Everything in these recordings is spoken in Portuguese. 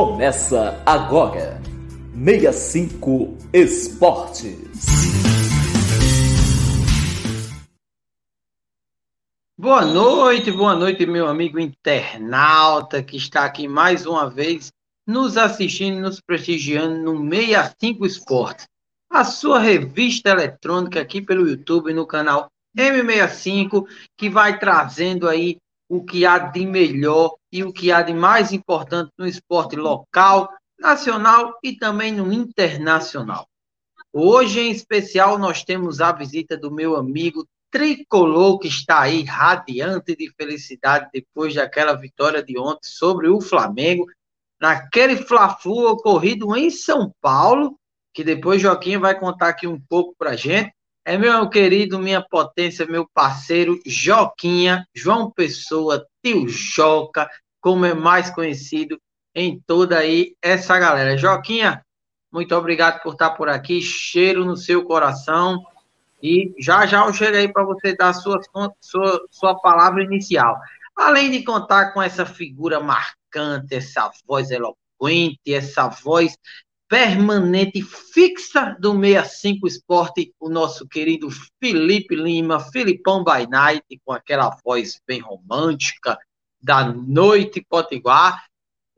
Começa agora. 65 Esportes. Boa noite, boa noite, meu amigo internauta que está aqui mais uma vez nos assistindo, nos prestigiando no 65 Esportes, a sua revista eletrônica aqui pelo YouTube no canal M65, que vai trazendo aí o que há de melhor e o que há de mais importante no esporte local, nacional e também no internacional. Hoje, em especial, nós temos a visita do meu amigo tricolor que está aí radiante de felicidade depois daquela vitória de ontem sobre o Flamengo, naquele Fla-Flu ocorrido em São Paulo, que depois Joaquim vai contar aqui um pouco para gente. É meu querido, minha potência, meu parceiro Joquinha, João Pessoa, tio Joca, como é mais conhecido em toda aí essa galera. Joquinha, muito obrigado por estar por aqui, cheiro no seu coração. E já já eu chego aí para você dar sua, sua, sua palavra inicial. Além de contar com essa figura marcante, essa voz eloquente, essa voz permanente fixa do 65 Esporte, o nosso querido Felipe Lima, Filipão by Night, com aquela voz bem romântica da noite potiguar.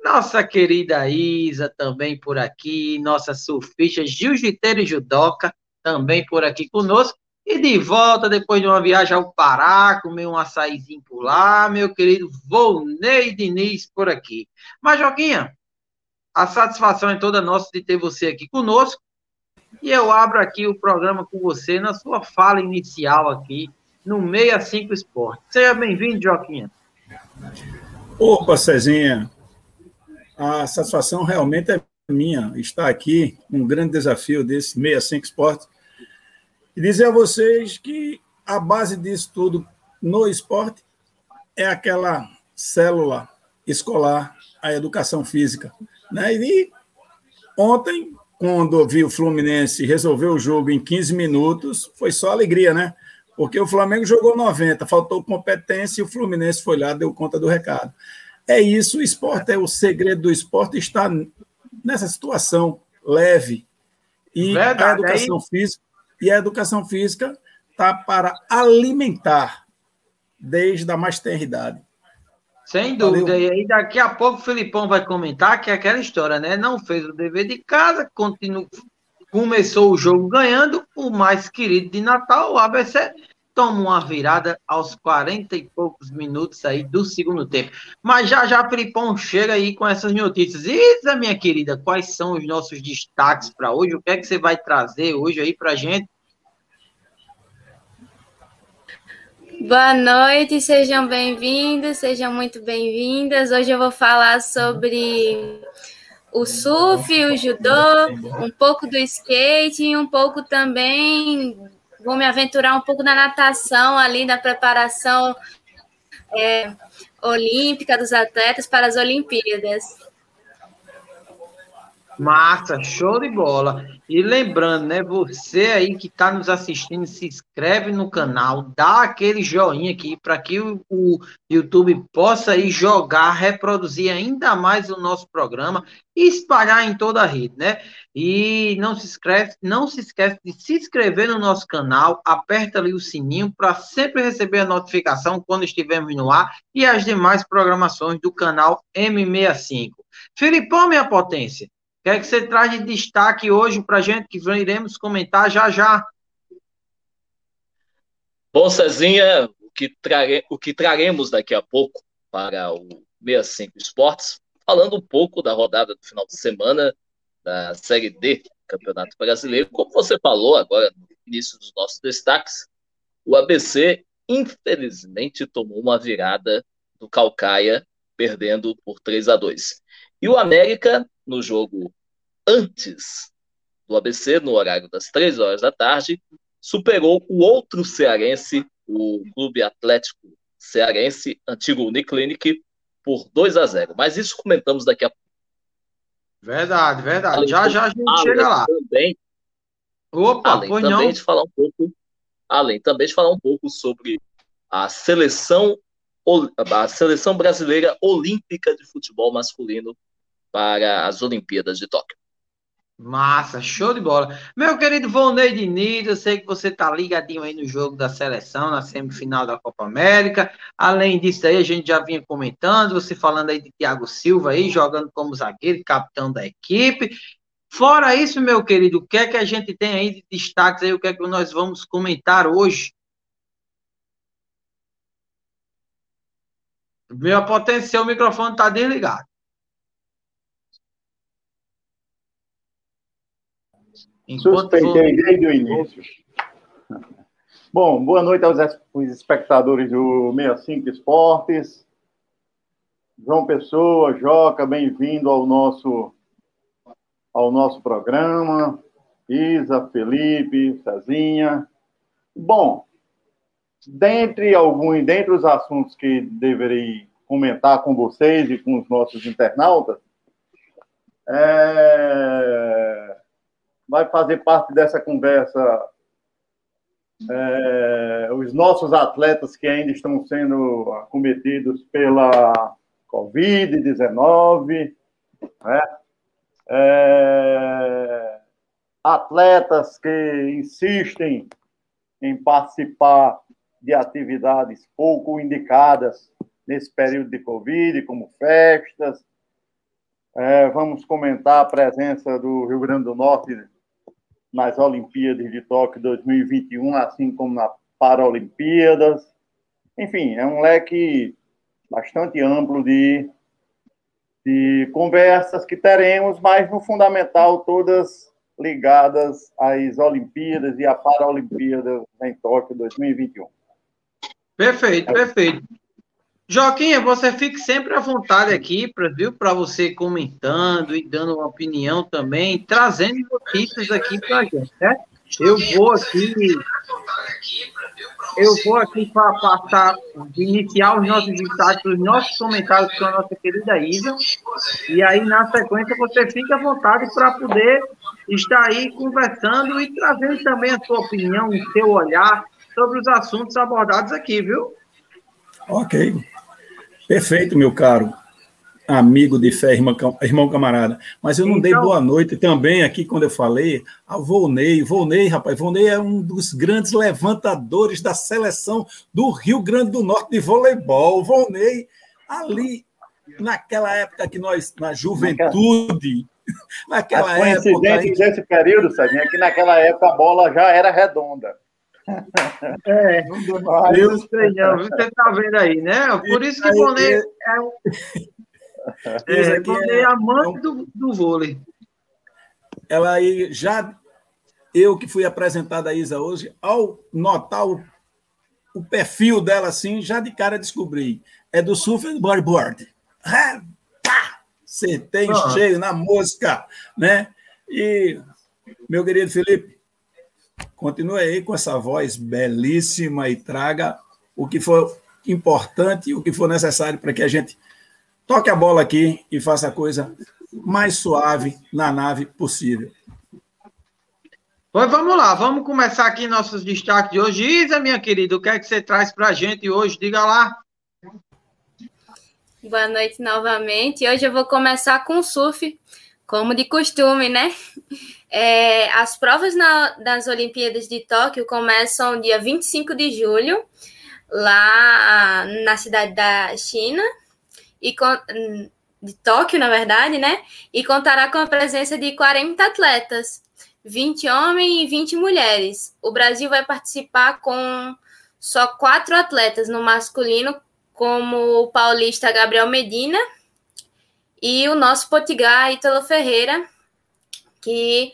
Nossa querida Isa também por aqui, nossa surfista jiu-jiteira e judoca também por aqui conosco. E de volta, depois de uma viagem ao Pará, comer um açaizinho por lá, meu querido Volney Diniz por aqui. Mas, Joquinha, a satisfação é toda nossa de ter você aqui conosco. E eu abro aqui o programa com você na sua fala inicial aqui no 65 Esporte. Seja bem-vindo, Joquinha. Opa, Cezinha. A satisfação realmente é minha estar aqui, um grande desafio desse 65 Esporte. E dizer a vocês que a base disso tudo no esporte é aquela célula escolar, a educação física. Né? E ontem, quando vi o Fluminense resolver o jogo em 15 minutos, foi só alegria, né? Porque o Flamengo jogou 90, faltou competência e o Fluminense foi lá, deu conta do recado. É isso, o esporte é o segredo do esporte está nessa situação leve. E Verdade, a educação física e a educação física está para alimentar desde a mais tenra idade. Sem dúvida. Valeu. E aí daqui a pouco o Filipão vai comentar que é aquela história, né? Não fez o dever de casa, continua, começou o jogo ganhando, o mais querido de Natal, o ABC, toma uma virada aos 40 e poucos minutos aí do segundo tempo. Mas já já Filipão chega aí com essas notícias. Isa, minha querida, quais são os nossos destaques para hoje? O que é que você vai trazer hoje aí para gente? Boa noite, sejam bem-vindos, sejam muito bem-vindas. Hoje eu vou falar sobre o surf, o judô, um pouco do skate e um pouco também vou me aventurar um pouco na natação ali, na preparação é, olímpica dos atletas para as Olimpíadas. Massa, show de bola. E lembrando, né, você aí que está nos assistindo, se inscreve no canal, dá aquele joinha aqui para que o, o, YouTube possa aí jogar, reproduzir ainda mais o nosso programa e espalhar em toda a rede, né? E não se esquece, não se esquece de se inscrever no nosso canal, aperta ali o sininho para sempre receber a notificação quando estivermos no ar e as demais programações do canal M65. Filipão, minha potência, o que é que você traz de destaque hoje para a gente, que iremos comentar já já? Bom, Cezinha, o que, trare... o que traremos daqui a pouco para o 65 Esportes, falando um pouco da rodada do final de semana da Série D Campeonato Brasileiro. Como você falou agora no início dos nossos destaques, o ABC infelizmente tomou uma virada do Calcaia, perdendo por 3 a 2. E o América no jogo antes do ABC, no horário das três horas da tarde, superou o outro cearense, o Clube Atlético Cearense, antigo Uniclinic, por 2 a 0. Mas isso comentamos daqui a pouco. Verdade, verdade. Além já, já a gente chega lá. Também, Opa, além também não. de falar um pouco, além também de falar um pouco sobre a seleção a seleção brasileira olímpica de futebol masculino para as Olimpíadas de Tóquio. Massa, show de bola. Meu querido Volney Diniz, eu sei que você tá ligadinho aí no jogo da seleção, na semifinal da Copa América. Além disso aí, a gente já vinha comentando, você falando aí de Thiago Silva aí, jogando como zagueiro, capitão da equipe. Fora isso, meu querido, o que é que a gente tem aí de destaques aí, o que é que nós vamos comentar hoje? Meu potencial, o microfone tá desligado. Enquanto Suspeitei desde o início. Bom, boa noite aos espectadores do 65 Esportes. João Pessoa, Joca, bem-vindo ao nosso, ao nosso programa. Isa, Felipe, Cezinha. Bom, dentre alguns, dentre os assuntos que deverei comentar com vocês e com os nossos internautas, é, vai fazer parte dessa conversa é, os nossos atletas que ainda estão sendo acometidos pela Covid-19, né? é, atletas que insistem em participar de atividades pouco indicadas nesse período de Covid, como festas. É, vamos comentar a presença do Rio Grande do Norte nas Olimpíadas de Tóquio 2021, assim como na Paralimpíadas. Enfim, é um leque bastante amplo de, de conversas que teremos, mas no fundamental todas ligadas às Olimpíadas e à Paralimpíadas em Tóquio 2021. Perfeito, perfeito. Joaquim, você fique sempre à vontade aqui, pra, viu? Para você comentando e dando uma opinião também, trazendo notícias aqui para a gente, né? Eu vou aqui. Eu vou aqui para passar, iniciar os nossos destaques, os nossos comentários com a nossa querida Isa. E aí, na sequência, você fica à vontade para poder estar aí conversando e trazendo também a sua opinião, o seu olhar sobre os assuntos abordados aqui, viu? Ok. Perfeito, meu caro amigo de fé, irmão, irmão camarada. Mas eu não então, dei boa noite também aqui quando eu falei ao Volney. Volney, rapaz, Volney é um dos grandes levantadores da seleção do Rio Grande do Norte de voleibol. Volney, ali, naquela época que nós, na juventude, naquela As época. Aí... desse período, Sadinho, é que naquela época a bola já era redonda. É, eu sei não, você tá vendo aí, né? Por isso que o Bonet é, um, é, Bonet é amante do, do vôlei. Ela aí já, eu que fui apresentada a Isa hoje, ao notar o, o perfil dela assim, já de cara descobri. É do surf bodyboard. É, Você tem ah. cheio na mosca, né? E, meu querido Felipe, Continue aí com essa voz belíssima e traga o que for importante e o que for necessário para que a gente toque a bola aqui e faça a coisa mais suave na nave possível. Pois vamos lá, vamos começar aqui nossos destaques de hoje. Isa, minha querida, o que é que você traz para a gente hoje? Diga lá. Boa noite novamente. Hoje eu vou começar com surf, como de costume, né? É, as provas na, das Olimpíadas de Tóquio começam dia 25 de julho, lá na cidade da China, e com, de Tóquio, na verdade, né? E contará com a presença de 40 atletas, 20 homens e 20 mulheres. O Brasil vai participar com só quatro atletas no masculino, como o paulista Gabriel Medina e o nosso Potigar Ítalo Ferreira, que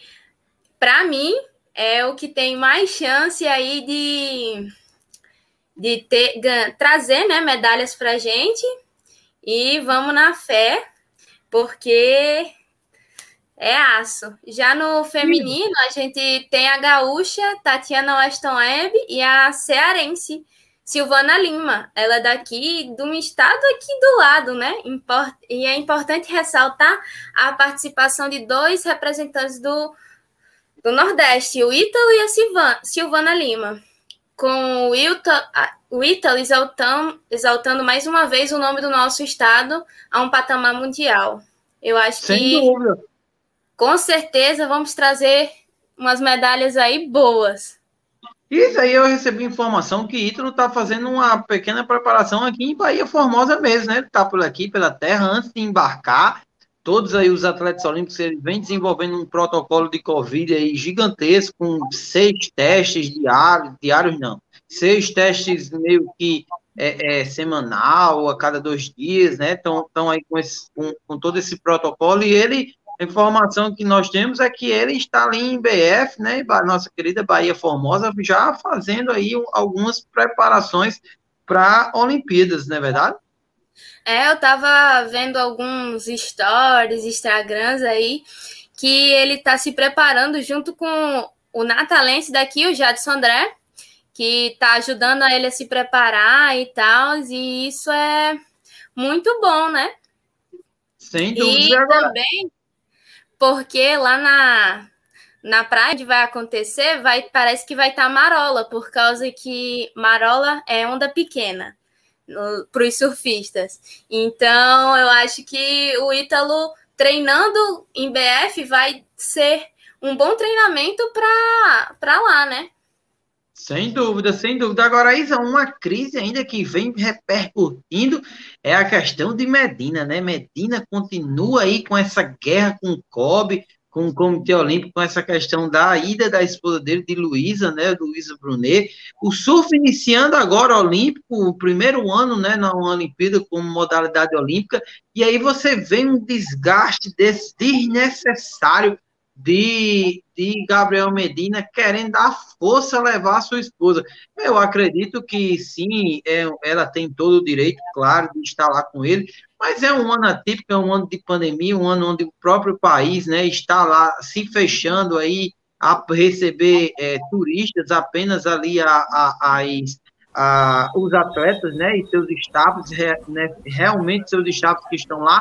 para mim é o que tem mais chance aí de, de ter, trazer né, medalhas para gente. E vamos na fé, porque é aço. Já no feminino, a gente tem a gaúcha Tatiana Weston Webb e a cearense Silvana Lima, ela é daqui do estado aqui do lado, né? E é importante ressaltar a participação de dois representantes do, do Nordeste, o Ítalo e a Silvana, Silvana Lima, com o, Ítalo, o Ítalo exaltando, exaltando mais uma vez o nome do nosso estado a um patamar mundial. Eu acho Sem que dúvida. com certeza vamos trazer umas medalhas aí boas. Isso aí eu recebi informação que Ítalo está fazendo uma pequena preparação aqui em Bahia Formosa mesmo, né? Ele está por aqui, pela terra, antes de embarcar. Todos aí os atletas olímpicos eles vêm desenvolvendo um protocolo de Covid aí gigantesco, com seis testes diários, diários não, seis testes meio que é, é, semanal, a cada dois dias, né? Estão aí com, esse, com, com todo esse protocolo e ele a informação que nós temos é que ele está ali em BF, né, nossa querida Bahia Formosa, já fazendo aí algumas preparações para Olimpíadas, não é verdade? É, eu estava vendo alguns stories, Instagrams aí, que ele está se preparando junto com o natalense daqui, o Jadson André, que está ajudando a ele a se preparar e tal, e isso é muito bom, né? Sem dúvida. E também porque lá na, na praia onde vai acontecer, vai, parece que vai estar tá marola, por causa que marola é onda pequena para os surfistas. Então, eu acho que o Ítalo treinando em BF vai ser um bom treinamento para lá, né? Sem dúvida, sem dúvida. Agora, Isa, uma crise ainda que vem repercutindo é a questão de Medina, né? Medina continua aí com essa guerra com o COB, com o Comitê Olímpico, com essa questão da ida da esposa dele, de Luísa, né? Luísa Brunet. O surf iniciando agora olímpico, o primeiro ano, né? Na Olimpíada como modalidade olímpica, e aí você vê um desgaste desse desnecessário de, de Gabriel Medina querendo dar força levar a sua esposa. Eu acredito que sim, é, ela tem todo o direito, claro, de estar lá com ele, mas é um ano atípico, é um ano de pandemia, um ano onde o próprio país né, está lá se fechando aí a receber é, turistas apenas ali a, a, a, os atletas né, e seus staffs, né, realmente seus staffs que estão lá,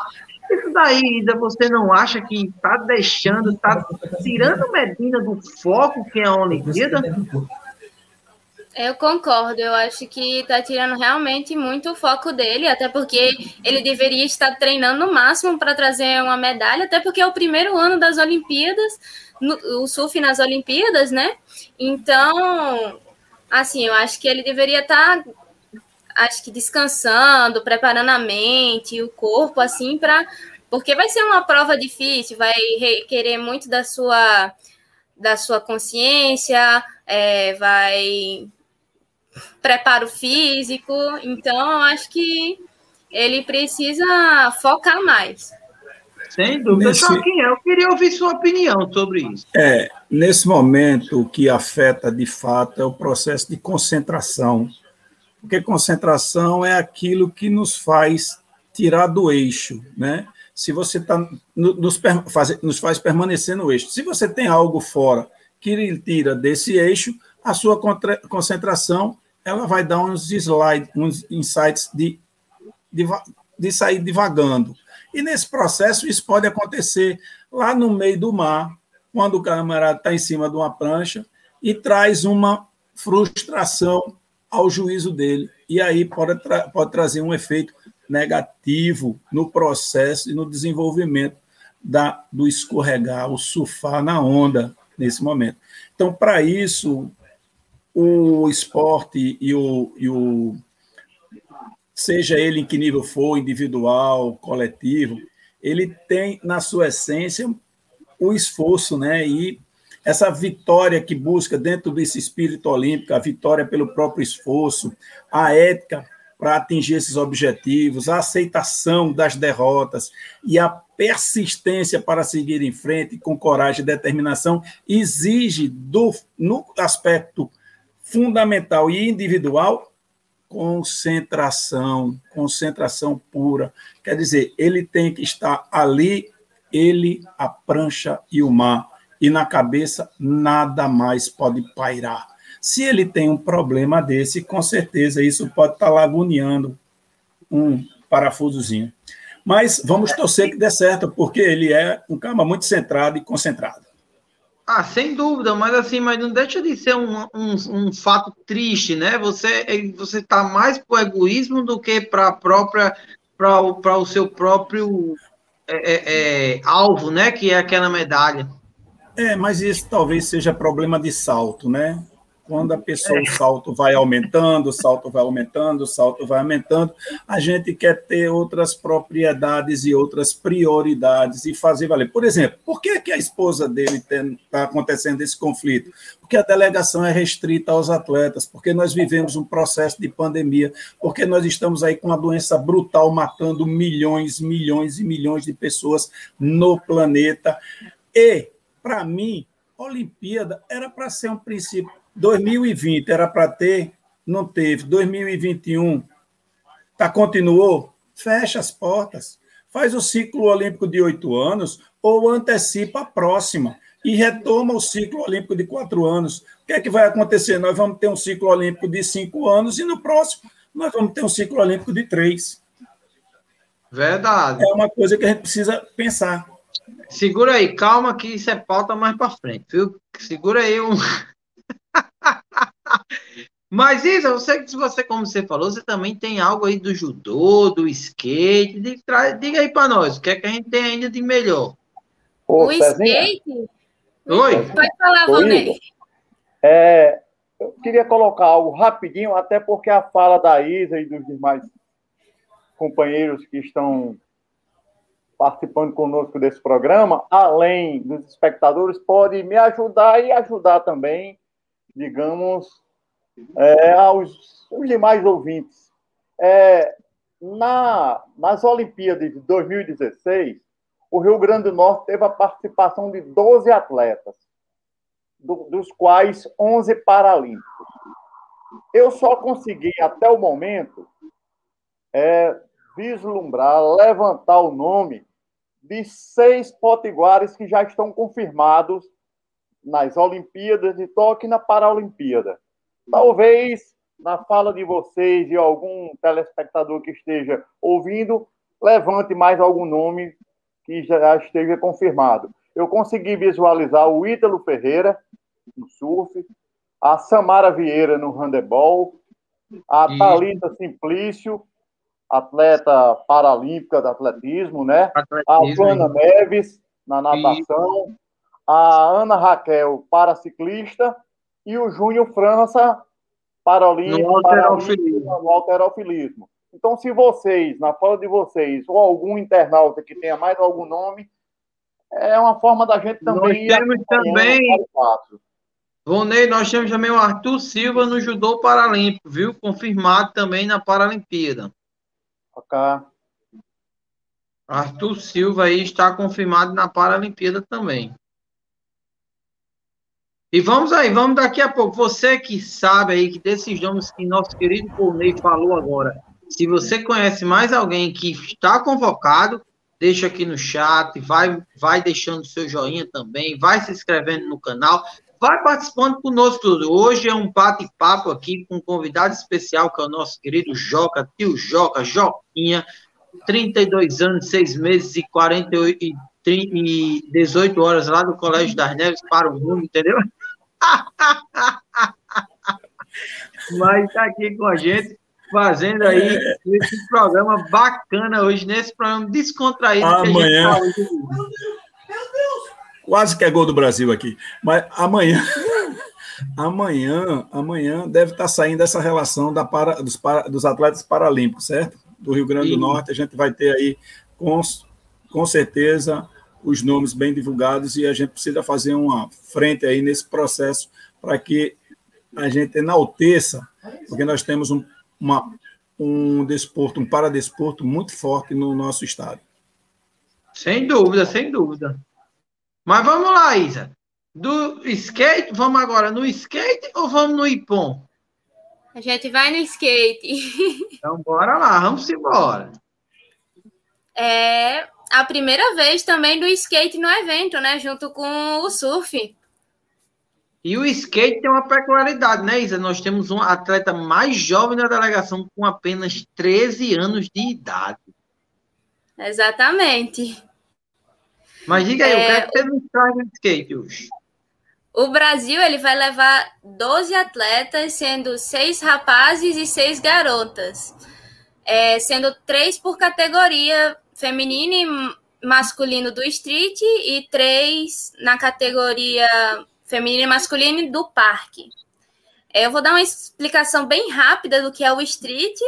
isso daí, você não acha que está deixando, está tirando Medina do foco que é a Olimpíada? Eu concordo, eu acho que está tirando realmente muito o foco dele, até porque ele deveria estar treinando no máximo para trazer uma medalha, até porque é o primeiro ano das Olimpíadas, no, o surf nas Olimpíadas, né? Então, assim, eu acho que ele deveria estar tá acho que descansando, preparando a mente, o corpo, assim, para. Porque vai ser uma prova difícil, vai requerer muito da sua, da sua consciência, é, vai preparo físico, então acho que ele precisa focar mais. Sem dúvida. Nesse... Joaquim, eu queria ouvir sua opinião sobre isso. É, nesse momento, o que afeta de fato é o processo de concentração porque concentração é aquilo que nos faz tirar do eixo, né? Se você tá, nos, faz, nos faz permanecer no eixo. Se você tem algo fora que lhe tira desse eixo, a sua concentração ela vai dar uns slides, uns insights de, de, de sair divagando. E nesse processo isso pode acontecer lá no meio do mar, quando o camarada está em cima de uma prancha e traz uma frustração ao juízo dele. E aí pode, tra pode trazer um efeito negativo no processo e no desenvolvimento da, do escorregar, o surfar na onda nesse momento. Então, para isso, o esporte e o, e o seja ele em que nível for, individual, coletivo, ele tem na sua essência o esforço, né? E essa vitória que busca dentro desse espírito olímpico, a vitória pelo próprio esforço, a ética para atingir esses objetivos, a aceitação das derrotas e a persistência para seguir em frente com coragem e determinação exige do no aspecto fundamental e individual concentração, concentração pura. Quer dizer, ele tem que estar ali, ele, a prancha e o mar e na cabeça nada mais pode pairar. Se ele tem um problema desse, com certeza isso pode estar laguneando um parafusozinho. Mas vamos torcer que dê certo, porque ele é um cara muito centrado e concentrado. Ah, sem dúvida, mas assim, mas não deixa de ser um, um, um fato triste, né? Você você está mais para o egoísmo do que para a própria para o seu próprio é, é, é, alvo, né? Que é aquela medalha. É, mas isso talvez seja problema de salto, né? Quando a pessoa, o salto vai aumentando, o salto vai aumentando, o salto vai aumentando, a gente quer ter outras propriedades e outras prioridades e fazer valer. Por exemplo, por que, que a esposa dele está acontecendo esse conflito? Porque a delegação é restrita aos atletas, porque nós vivemos um processo de pandemia, porque nós estamos aí com uma doença brutal matando milhões, milhões e milhões de pessoas no planeta. E, para mim, Olimpíada era para ser um princípio 2020 era para ter, não teve. 2021 tá, continuou? Fecha as portas. Faz o ciclo olímpico de oito anos ou antecipa a próxima e retoma o ciclo olímpico de quatro anos. O que é que vai acontecer? Nós vamos ter um ciclo olímpico de cinco anos e no próximo nós vamos ter um ciclo olímpico de três. Verdade. É uma coisa que a gente precisa pensar. Segura aí, calma que isso é pauta mais para frente, viu? Segura aí um, Mas Isa, você, se você, como você falou, você também tem algo aí do judô, do skate. Diga aí para nós, o que é que a gente tem ainda de melhor? Ô, o skate? Oi? Pode falar, Vonei. É, eu queria colocar algo rapidinho, até porque a fala da Isa e dos demais companheiros que estão participando conosco desse programa, além dos espectadores, pode me ajudar e ajudar também digamos, é, aos, aos, demais ouvintes. É, na, nas Olimpíadas de 2016, o Rio Grande do Norte teve a participação de 12 atletas, do, dos quais 11 paralímpicos. Eu só consegui, até o momento, é, vislumbrar, levantar o nome de seis potiguares que já estão confirmados nas Olimpíadas de Tóquio e na Paralimpíada. Talvez na fala de vocês e algum telespectador que esteja ouvindo, levante mais algum nome que já esteja confirmado. Eu consegui visualizar o Ítalo Ferreira no surf, a Samara Vieira no handebol, a. Thalita Simplício, atleta paralímpica de atletismo, né? Atletismo. A Joana Neves na natação, e a Ana Raquel, para ciclista, e o Júnior França, para no alterofilismo. Então, se vocês, na fala de vocês, ou algum internauta que tenha mais algum nome, é uma forma da gente também. Nós temos também. Vonei, nós temos também o Arthur Silva no judô paralímpico, viu? Confirmado também na Paralimpíada. Ok. Arthur Silva aí está confirmado na Paralimpíada também. E vamos aí, vamos daqui a pouco. Você que sabe aí que desses nomes que nosso querido Cornei falou agora, se você conhece mais alguém que está convocado, deixa aqui no chat, vai, vai deixando seu joinha também, vai se inscrevendo no canal, vai participando conosco tudo. Hoje é um bate-papo aqui com um convidado especial, que é o nosso querido Joca, tio Joca, Joquinha, 32 anos, 6 meses e 48 e, 30, e 18 horas lá do Colégio das Neves para o mundo, entendeu? Mas está aqui com a gente, fazendo aí esse programa bacana hoje, nesse programa descontraído. Amanhã. Quase que é gol do Brasil aqui. Mas amanhã. Amanhã, amanhã deve estar tá saindo essa relação da para, dos, para, dos atletas paralímpicos, certo? Do Rio Grande Sim. do Norte. A gente vai ter aí, com, com certeza, os nomes bem divulgados e a gente precisa fazer uma frente aí nesse processo para que a gente enalteça, porque nós temos um, uma, um desporto, um paradesporto muito forte no nosso estado. Sem dúvida, sem dúvida. Mas vamos lá, Isa. Do skate, vamos agora no skate ou vamos no ipom? A gente vai no skate. Então, bora lá, vamos embora. É, a primeira vez também do skate no evento, né? Junto com o surf. E o skate tem uma peculiaridade, né, Isa? Nós temos um atleta mais jovem na delegação com apenas 13 anos de idade. Exatamente. Mas diga aí, é... o que é que você nos traz no skate hoje? O Brasil ele vai levar 12 atletas, sendo seis rapazes e seis garotas. É, sendo três por categoria feminina masculino do street e três na categoria feminino e masculino do parque. É, eu vou dar uma explicação bem rápida do que é o street.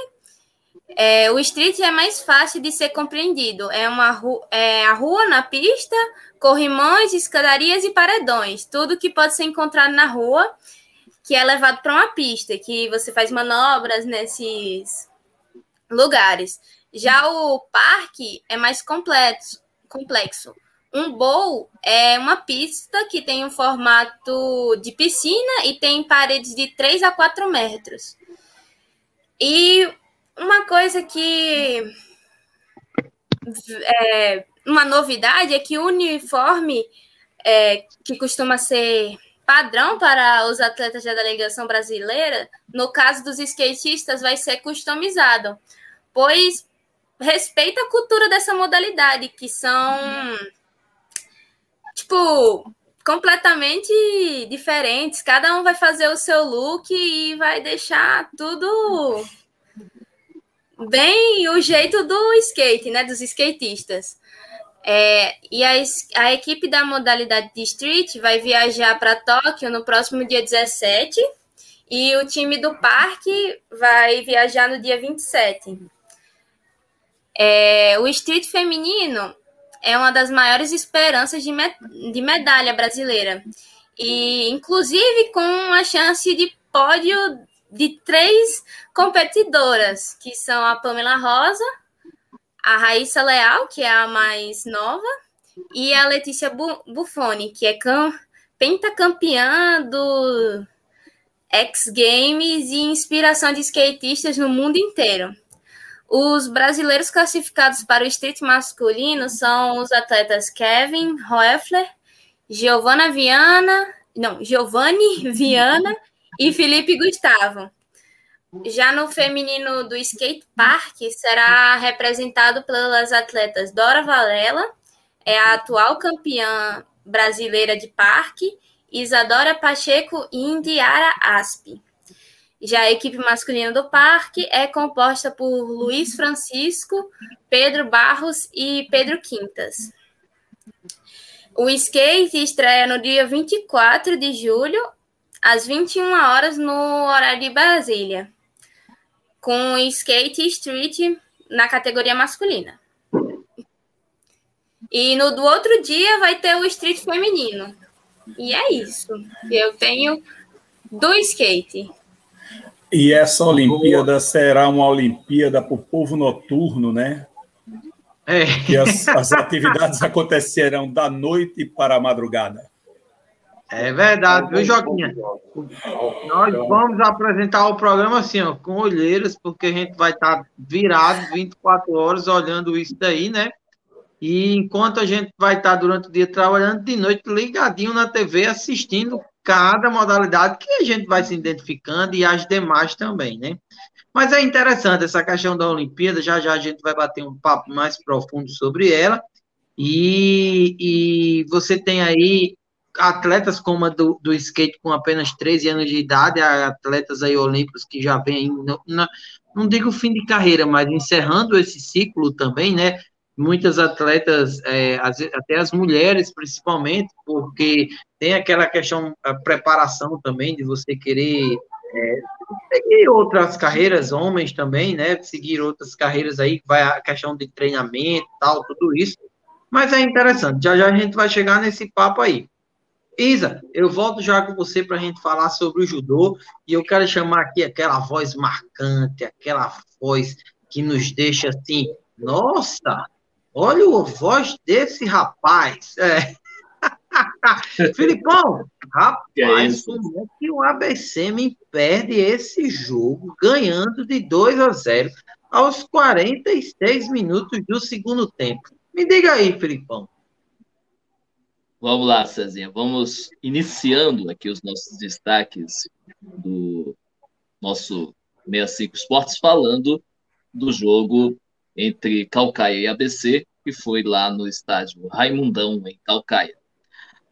É, o street é mais fácil de ser compreendido. É, uma ru é a rua na pista, corrimões, escadarias e paredões. Tudo que pode ser encontrado na rua, que é levado para uma pista, que você faz manobras nesses lugares. Já o parque é mais complexo. complexo. Um bowl é uma pista que tem um formato de piscina e tem paredes de 3 a 4 metros. E uma coisa que é uma novidade é que o uniforme é, que costuma ser padrão para os atletas da delegação brasileira, no caso dos skatistas, vai ser customizado, pois respeita a cultura dessa modalidade, que são tipo completamente diferentes. Cada um vai fazer o seu look e vai deixar tudo bem o jeito do skate, né? Dos skatistas. É, e a, a equipe da modalidade de street vai viajar para Tóquio no próximo dia 17 e o time do parque vai viajar no dia 27. É, o street feminino é uma das maiores esperanças de, de medalha brasileira. E, inclusive, com a chance de pódio de três competidoras, que são a Pamela Rosa, a Raíssa Leal, que é a mais nova, e a Letícia Buffoni, que é pentacampeã do X Games e inspiração de skatistas no mundo inteiro. Os brasileiros classificados para o street masculino são os atletas Kevin Hoeffler, Giovanna Viana, não, Giovanni Viana e Felipe Gustavo. Já no feminino do skate park será representado pelas atletas Dora Valela, é a atual campeã brasileira de parque, Isadora Pacheco e Indiara Aspe. Já a equipe masculina do parque é composta por Luiz Francisco, Pedro Barros e Pedro Quintas. O skate estreia no dia 24 de julho, às 21 horas, no horário de Brasília, com skate street na categoria masculina. E no do outro dia vai ter o street feminino. E é isso. Eu tenho do skate. E essa Olimpíada será uma Olimpíada para o povo noturno, né? É. Que as, as atividades acontecerão da noite para a madrugada. É verdade, viu, Joquinha? Nós vamos apresentar o programa assim, ó, com olheiras, porque a gente vai estar virado 24 horas olhando isso daí, né? E enquanto a gente vai estar durante o dia trabalhando, de noite ligadinho na TV, assistindo cada modalidade que a gente vai se identificando e as demais também, né? Mas é interessante essa questão da Olimpíada, já já a gente vai bater um papo mais profundo sobre ela. E, e você tem aí atletas como a do, do skate com apenas 13 anos de idade, atletas aí olímpicos que já vêm, não digo fim de carreira, mas encerrando esse ciclo também, né? muitas atletas, é, até as mulheres principalmente, porque tem aquela questão, a preparação também de você querer é, seguir outras carreiras, homens também, né? Seguir outras carreiras aí, vai a questão de treinamento tal, tudo isso. Mas é interessante, já já a gente vai chegar nesse papo aí. Isa, eu volto já com você para a gente falar sobre o judô e eu quero chamar aqui aquela voz marcante, aquela voz que nos deixa assim, nossa, Olha a voz desse rapaz. É. Filipão, rapaz, como é que o ABC me perde esse jogo ganhando de 2 a 0 aos 46 minutos do segundo tempo? Me diga aí, Filipão. Vamos lá, Cezinha. Vamos iniciando aqui os nossos destaques do nosso 65 Esportes, falando do jogo entre Calcaia e ABC, que foi lá no estádio Raimundão, em Calcaia.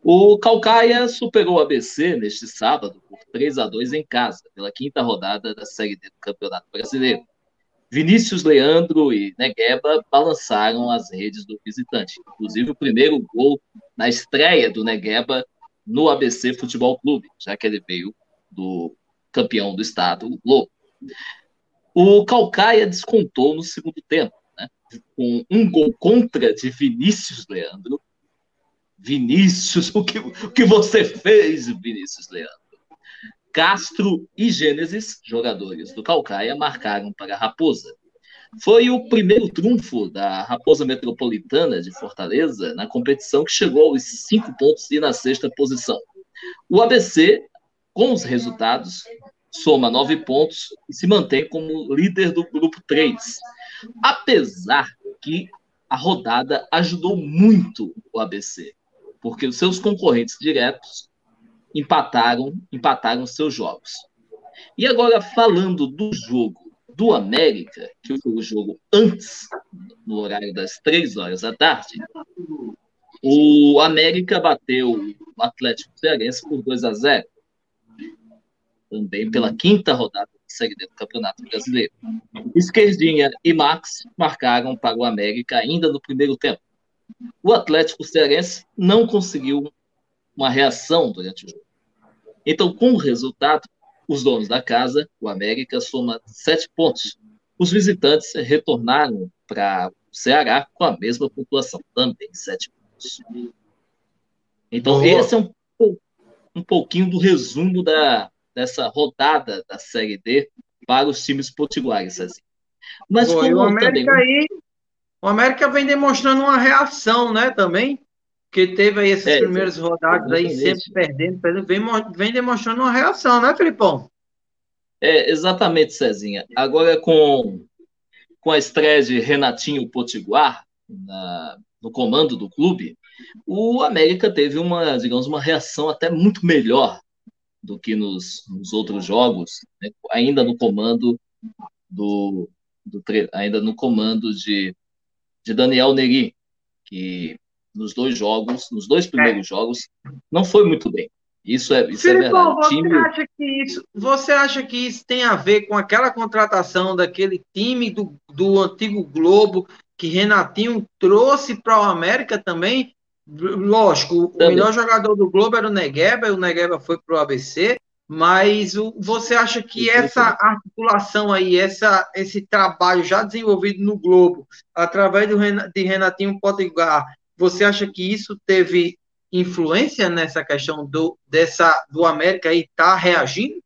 O Calcaia superou o ABC neste sábado por 3 a 2 em casa, pela quinta rodada da Série D do Campeonato Brasileiro. Vinícius Leandro e Negueba balançaram as redes do visitante. Inclusive, o primeiro gol na estreia do Negueba no ABC Futebol Clube, já que ele veio do campeão do estado, o Globo. O Calcaia descontou no segundo tempo, né, com um gol contra de Vinícius Leandro. Vinícius, o que, o que você fez, Vinícius Leandro? Castro e Gênesis, jogadores do Calcaia, marcaram para a Raposa. Foi o primeiro trunfo da Raposa Metropolitana de Fortaleza na competição que chegou aos cinco pontos e na sexta posição. O ABC, com os resultados, soma nove pontos e se mantém como líder do grupo 3. Apesar que a rodada ajudou muito o ABC, porque os seus concorrentes diretos empataram, empataram seus jogos. E agora, falando do jogo do América, que foi o jogo antes, no horário das três horas da tarde, o América bateu o Atlético Cearense por 2 a 0 também pela quinta rodada da Série D do Campeonato Brasileiro. Esquerdinha e Max marcaram para o América ainda no primeiro tempo. O Atlético Cearense não conseguiu uma reação durante o jogo. Então, com o resultado, os donos da casa, o América, soma sete pontos. Os visitantes retornaram para o Ceará com a mesma pontuação, também sete pontos. Então, Boa. esse é um, um pouquinho do resumo da, dessa rodada da Série D para os times potiguares. Assim. Mas Boa, como o América também... aí, o América vem demonstrando uma reação, né, também que teve aí essas é, primeiras rodadas aí sempre perdendo, perdendo vem, vem demonstrando uma reação, né, Filipão? É, exatamente, Cezinha. Agora com, com a estreia de Renatinho Potiguar na, no comando do clube, o América teve uma, digamos, uma reação até muito melhor do que nos, nos outros jogos, né? ainda no comando do, do ainda no comando de, de Daniel Neri, que nos dois jogos, nos dois primeiros é. jogos, não foi muito bem. Isso é, isso é verdade. Você, time... acha que isso, você acha que isso tem a ver com aquela contratação daquele time do, do antigo Globo que Renatinho trouxe para o América também? Lógico, também. o melhor jogador do Globo era o Negueba, e o Negueba foi para o ABC, mas o, você acha que essa articulação aí, essa, esse trabalho já desenvolvido no Globo, através do, de Renatinho Potiguar, você acha que isso teve influência nessa questão do, dessa, do América aí tá reagindo?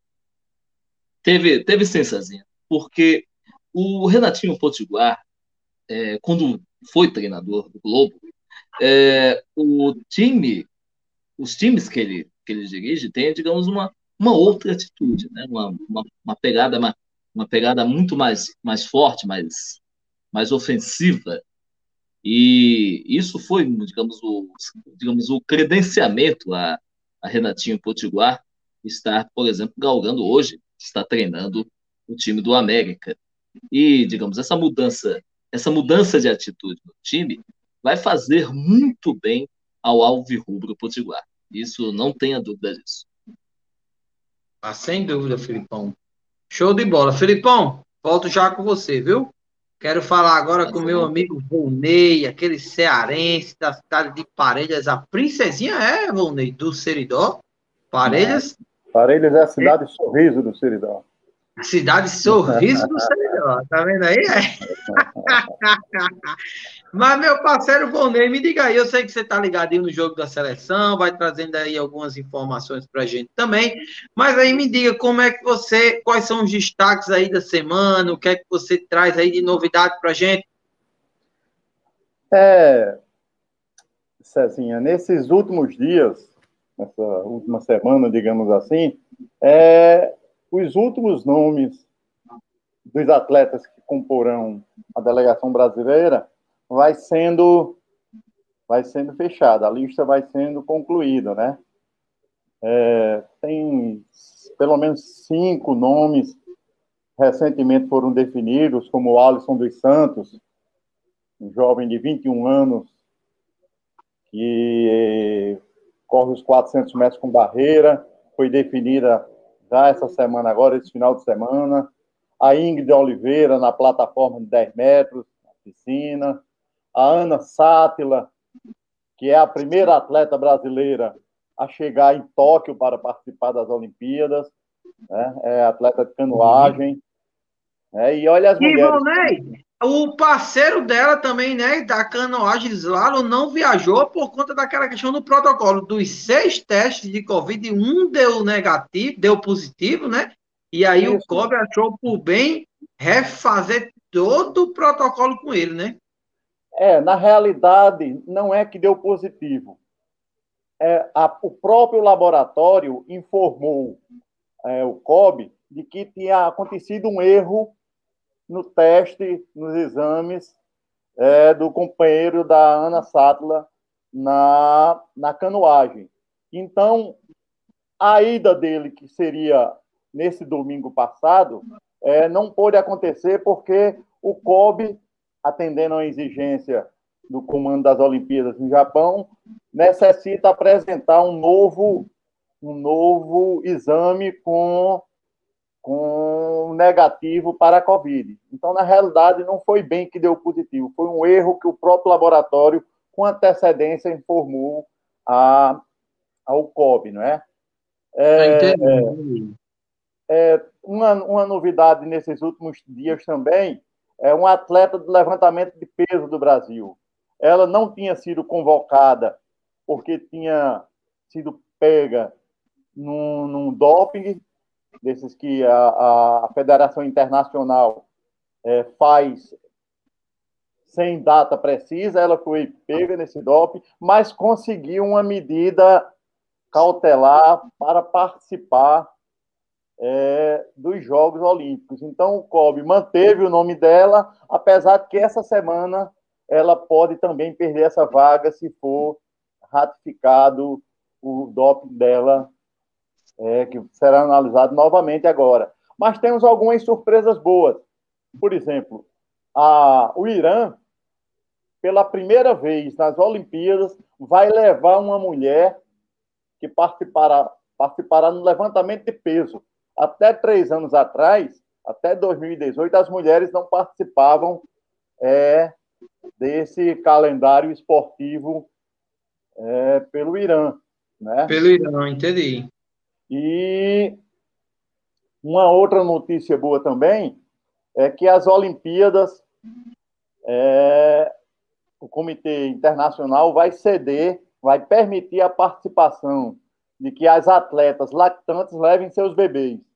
Teve, teve sim, Cezinha, porque o Renatinho Potiguar, é, quando foi treinador do Globo, é, o time, os times que ele, que ele dirige têm, digamos, uma, uma outra atitude, né? uma, uma, uma pegada, uma, uma pegada muito mais, mais forte, mais, mais ofensiva e isso foi, digamos, o, digamos, o credenciamento a, a Renatinho Potiguar estar, por exemplo, galgando hoje, está treinando o time do América. E, digamos, essa mudança, essa mudança de atitude no time vai fazer muito bem ao Alvirrubro Potiguar. Isso não tenha dúvida disso. Ah, sem dúvida, Filipão. Show de bola. Filipão, volto já com você, viu? Quero falar agora com o meu amigo Volney, aquele cearense da cidade de Parelhas. A princesinha é, Volney, do Seridó. Parelhas. É. Parelhas é a cidade é. sorriso do Seridó. Cidade Sorriso do Seridó, tá vendo aí? Mas, meu parceiro Volney, me diga aí, eu sei que você tá ligadinho no jogo da seleção, vai trazendo aí algumas informações pra gente também, mas aí me diga como é que você, quais são os destaques aí da semana, o que é que você traz aí de novidade pra gente? É, Cezinha, nesses últimos dias, nessa última semana, digamos assim, é, os últimos nomes dos atletas que comporão a delegação brasileira vai sendo vai sendo fechada, a lista vai sendo concluída, né? É, tem pelo menos cinco nomes recentemente foram definidos, como o Alisson dos Santos, um jovem de 21 anos que corre os 400 metros com barreira, foi definida já essa semana agora, esse final de semana. a Ingrid Oliveira na plataforma de 10 metros, na piscina, a Ana Sátila, que é a primeira atleta brasileira a chegar em Tóquio para participar das Olimpíadas, né? é atleta de canoagem. É, e olha as e mulheres. Né? O parceiro dela também, né, da canoagem Slalom, não viajou por conta daquela questão do protocolo. Dos seis testes de Covid, um deu negativo, deu positivo, né? E aí Isso. o Kobe achou por bem refazer todo o protocolo com ele, né? É, na realidade, não é que deu positivo. É, a, o próprio laboratório informou é, o COB de que tinha acontecido um erro no teste, nos exames é, do companheiro da Ana Sátila na, na canoagem. Então, a ida dele, que seria nesse domingo passado, é, não pôde acontecer porque o COB, atendendo a exigência do comando das Olimpíadas no Japão, necessita apresentar um novo, um novo exame com com negativo para a Covid. Então, na realidade, não foi bem que deu positivo, foi um erro que o próprio laboratório, com antecedência, informou a, ao COB, não é? É, é, uma, uma novidade nesses últimos dias também é um atleta do levantamento de peso do Brasil. Ela não tinha sido convocada porque tinha sido pega num, num doping desses que a, a Federação Internacional é, faz sem data precisa, ela foi pega nesse doping, mas conseguiu uma medida cautelar para participar é, dos Jogos Olímpicos. Então, o COB manteve o nome dela, apesar de que essa semana ela pode também perder essa vaga se for ratificado o doping dela é, que será analisado novamente agora. Mas temos algumas surpresas boas. Por exemplo, a, o Irã, pela primeira vez nas Olimpíadas, vai levar uma mulher que participará, participará no levantamento de peso. Até três anos atrás, até 2018, as mulheres não participavam é, desse calendário esportivo é, pelo Irã. Né? Pelo Irã, entendi. E uma outra notícia boa também é que as Olimpíadas, é, o Comitê Internacional vai ceder, vai permitir a participação de que as atletas lactantes levem seus bebês.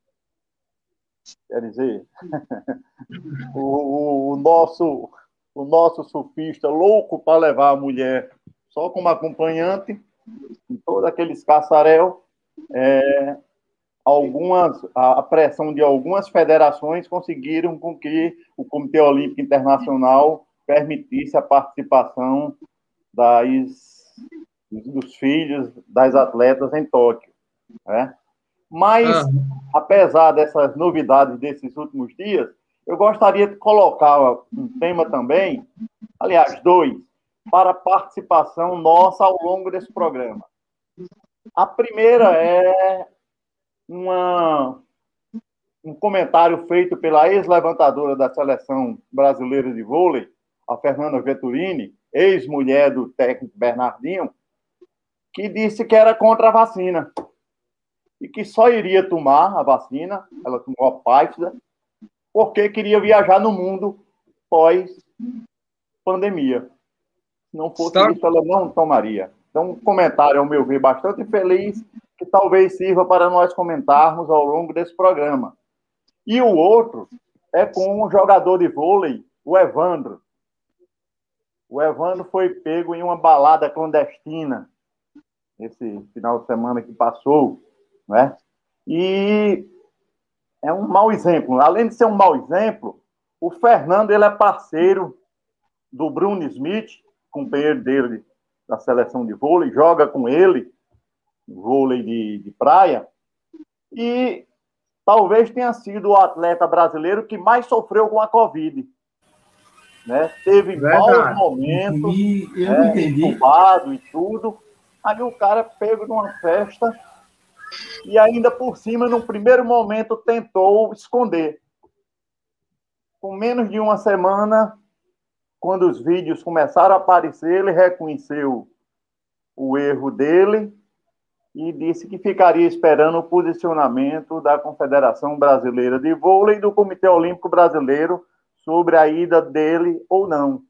Quer dizer, o, o, nosso, o nosso surfista louco para levar a mulher só como acompanhante, em todo aquele escaçarel, é, algumas, a pressão de algumas federações conseguiram com que o Comitê Olímpico Internacional permitisse a participação das, dos filhos das atletas em Tóquio. Né? Mas, ah. apesar dessas novidades desses últimos dias, eu gostaria de colocar um tema também, aliás, dois, para participação nossa ao longo desse programa. A primeira é uma, um comentário feito pela ex-levantadora da seleção brasileira de vôlei, a Fernanda Vetturini, ex-mulher do técnico Bernardinho, que disse que era contra a vacina e que só iria tomar a vacina, ela tomou a Pfizer, porque queria viajar no mundo pós-pandemia. Se não fosse Está... isso, ela não tomaria. Então, um comentário, ao meu ver, bastante feliz, que talvez sirva para nós comentarmos ao longo desse programa. E o outro é com um jogador de vôlei, o Evandro. O Evandro foi pego em uma balada clandestina esse final de semana que passou, né? E é um mau exemplo. Além de ser um mau exemplo, o Fernando ele é parceiro do Bruno Smith, companheiro dele da seleção de vôlei, joga com ele, vôlei de, de praia, e talvez tenha sido o atleta brasileiro que mais sofreu com a Covid. Né? Teve maus momentos, e, eu né, entubado e tudo. Aí o cara pego numa festa e ainda por cima, no primeiro momento, tentou esconder. com menos de uma semana, quando os vídeos começaram a aparecer, ele reconheceu o erro dele e disse que ficaria esperando o posicionamento da Confederação Brasileira de Vôlei e do Comitê Olímpico Brasileiro sobre a ida dele ou não.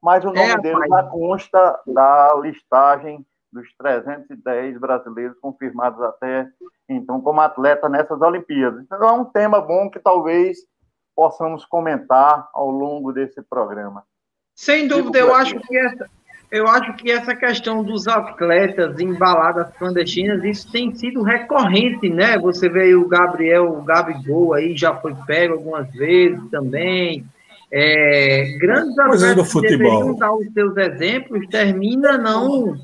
Mas o nome é, dele já consta da listagem dos 310 brasileiros confirmados até então como atleta nessas Olimpíadas. Então é um tema bom que talvez possamos comentar ao longo desse programa. Sem dúvida, eu acho que essa, eu acho que essa questão dos atletas em baladas clandestinas, isso tem sido recorrente, né? Você vê o Gabriel, o Gabigol aí já foi pego algumas vezes também. É, grandes atletas do futebol. dar os seus exemplos, termina não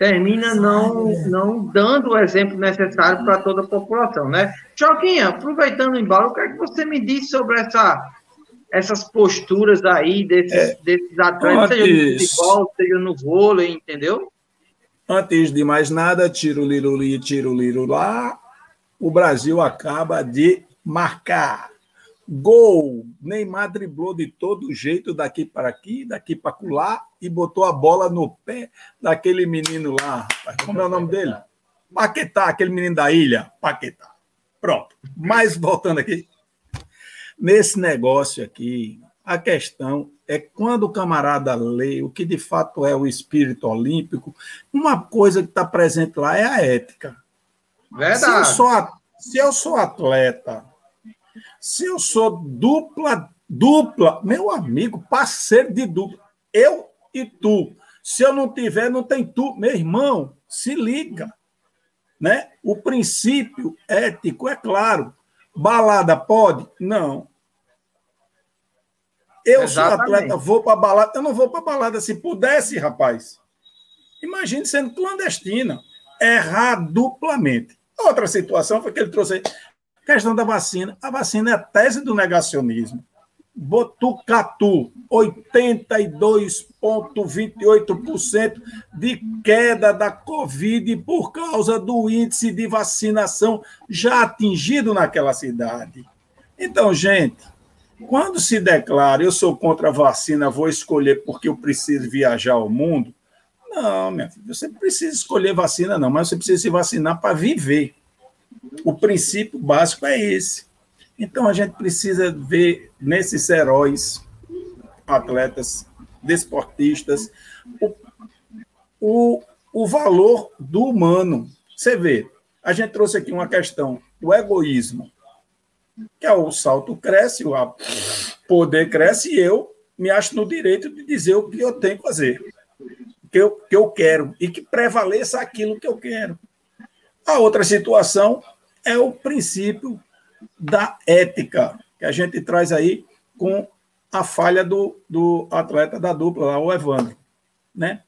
termina não, não dando o exemplo necessário para toda a população, né? Joaquim, aproveitando o embalo, o que é que você me diz sobre essa, essas posturas aí desses, é, desses atletas, antes, seja no futebol, seja no vôlei, entendeu? Antes de mais nada, tiro liruli, tiro lá, o Brasil acaba de marcar. Gol! Neymar driblou de todo jeito, daqui para aqui, daqui para lá, e botou a bola no pé daquele menino lá. Como é o nome dele? Paquetá, aquele menino da ilha. Paquetá. Pronto. Mas voltando aqui. Nesse negócio aqui, a questão é quando o camarada lê o que de fato é o espírito olímpico, uma coisa que está presente lá é a ética. Verdade. Se eu sou, se eu sou atleta se eu sou dupla, dupla, meu amigo, parceiro de dupla, eu e tu. Se eu não tiver, não tem tu. Meu irmão, se liga. Né? O princípio ético é claro. Balada pode? Não. Eu Exatamente. sou atleta, vou para balada. Eu não vou para balada se pudesse, rapaz. Imagine sendo clandestina. Errar duplamente. Outra situação foi que ele trouxe aí. Questão da vacina. A vacina é a tese do negacionismo. Botucatu, 82,28% de queda da Covid por causa do índice de vacinação já atingido naquela cidade. Então, gente, quando se declara eu sou contra a vacina, vou escolher porque eu preciso viajar ao mundo, não, minha filha, você precisa escolher vacina, não, mas você precisa se vacinar para viver. O princípio básico é esse. Então a gente precisa ver nesses heróis, atletas, desportistas, o, o, o valor do humano. Você vê, a gente trouxe aqui uma questão, o egoísmo, que é o salto cresce, o poder cresce, e eu me acho no direito de dizer o que eu tenho que fazer, que eu, que eu quero, e que prevaleça aquilo que eu quero. A outra situação é o princípio da ética, que a gente traz aí com a falha do, do atleta da dupla, lá, o Evandro. Né?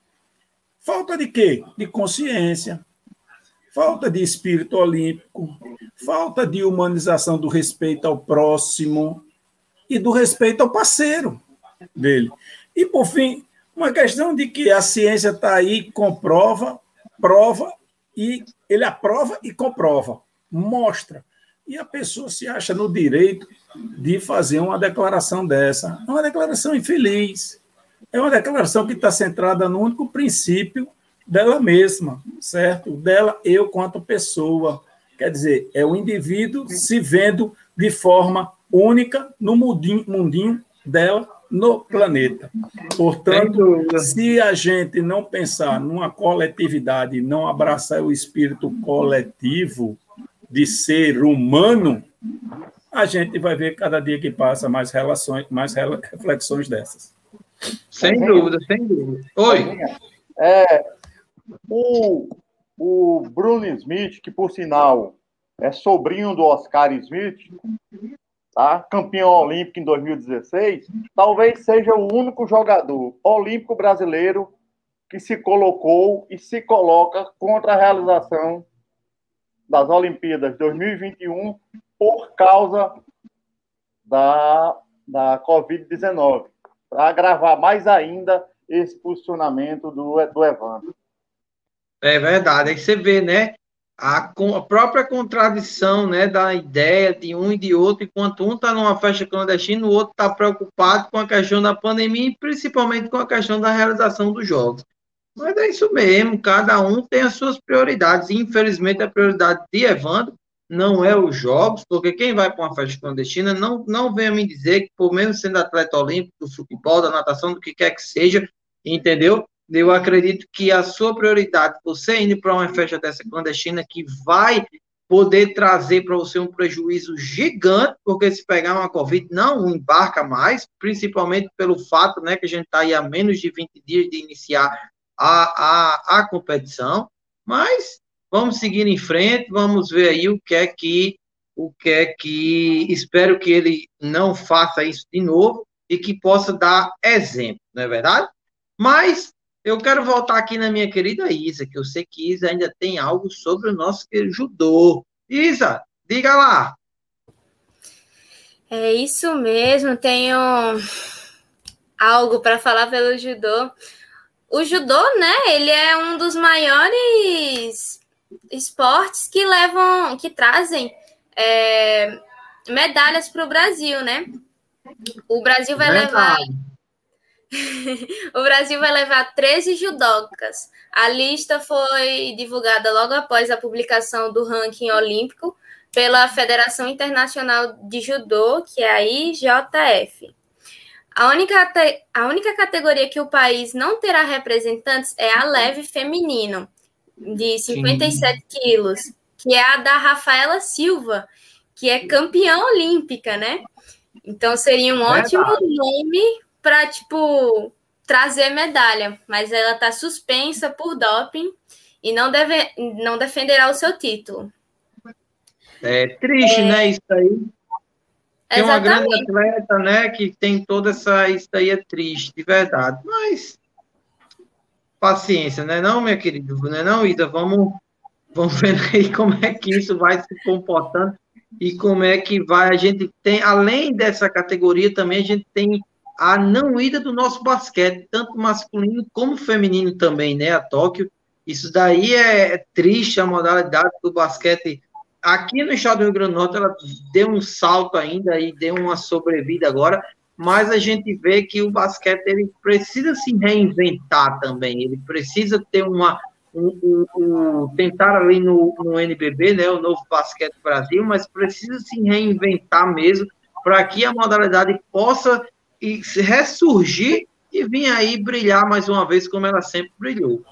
Falta de quê? De consciência, falta de espírito olímpico, falta de humanização do respeito ao próximo e do respeito ao parceiro dele. E, por fim, uma questão de que a ciência está aí, comprova, prova e ele aprova e comprova, mostra. E a pessoa se acha no direito de fazer uma declaração dessa. É uma declaração infeliz. É uma declaração que está centrada no único princípio dela mesma, certo? Dela, eu quanto pessoa. Quer dizer, é o indivíduo se vendo de forma única no mundinho, mundinho dela no planeta. Portanto, se a gente não pensar numa coletividade, não abraçar o espírito coletivo de ser humano, a gente vai ver cada dia que passa mais relações, mais reflexões dessas. Sem dúvida, sem dúvida. Oi. É, o, o Bruno Smith, que por sinal é sobrinho do Oscar Smith, tá? campeão olímpico em 2016, talvez seja o único jogador olímpico brasileiro que se colocou e se coloca contra a realização das Olimpíadas 2021 por causa da, da Covid-19, para agravar mais ainda esse posicionamento do, do Evandro. É verdade, aí você vê, né? a, a própria contradição né, da ideia de um e de outro, enquanto um está numa festa clandestina, o outro está preocupado com a questão da pandemia e principalmente com a questão da realização dos jogos. Mas é isso mesmo, cada um tem as suas prioridades. Infelizmente, a prioridade de Evandro não é os jogos, porque quem vai para uma festa clandestina não, não venha me dizer que, por menos sendo atleta olímpico, do futebol, da natação, do que quer que seja, entendeu? Eu acredito que a sua prioridade, você indo para uma festa dessa clandestina, que vai poder trazer para você um prejuízo gigante, porque se pegar uma Covid, não embarca mais, principalmente pelo fato né, que a gente está aí há menos de 20 dias de iniciar a, a, a competição, mas vamos seguir em frente, vamos ver aí o que é que o que é que espero que ele não faça isso de novo e que possa dar exemplo, não é verdade? Mas eu quero voltar aqui na minha querida Isa, que eu sei que Isa ainda tem algo sobre o nosso judô. Isa, diga lá. É isso mesmo, tenho algo para falar pelo judô. O judô, né, ele é um dos maiores esportes que levam, que trazem é, medalhas para o Brasil, né? O Brasil vai levar o Brasil vai levar 13 judocas. A lista foi divulgada logo após a publicação do ranking olímpico pela Federação Internacional de Judô, que é a IJF. A única, a única categoria que o país não terá representantes é a leve feminino, de 57 Sim. quilos, que é a da Rafaela Silva, que é campeã olímpica, né? Então seria um ótimo nome para, tipo, trazer medalha, mas ela está suspensa por doping e não, deve, não defenderá o seu título. É triste, é... né, isso aí. Tem uma grande atleta, né, que tem toda essa, isso aí é triste, de verdade, mas paciência, né, não, minha querida, né, não, Ida, vamos, vamos ver aí como é que isso vai se comportando e como é que vai, a gente tem, além dessa categoria também, a gente tem a não ida do nosso basquete, tanto masculino como feminino também, né, a Tóquio. Isso daí é triste, a modalidade do basquete. Aqui no estado do Rio Grande do Norte, ela deu um salto ainda e deu uma sobrevida agora, mas a gente vê que o basquete ele precisa se reinventar também, ele precisa ter uma. Um, um, um, tentar ali no, no NBB, né, o Novo Basquete Brasil, mas precisa se reinventar mesmo para que a modalidade possa ressurgir e vir aí brilhar mais uma vez como ela sempre brilhou.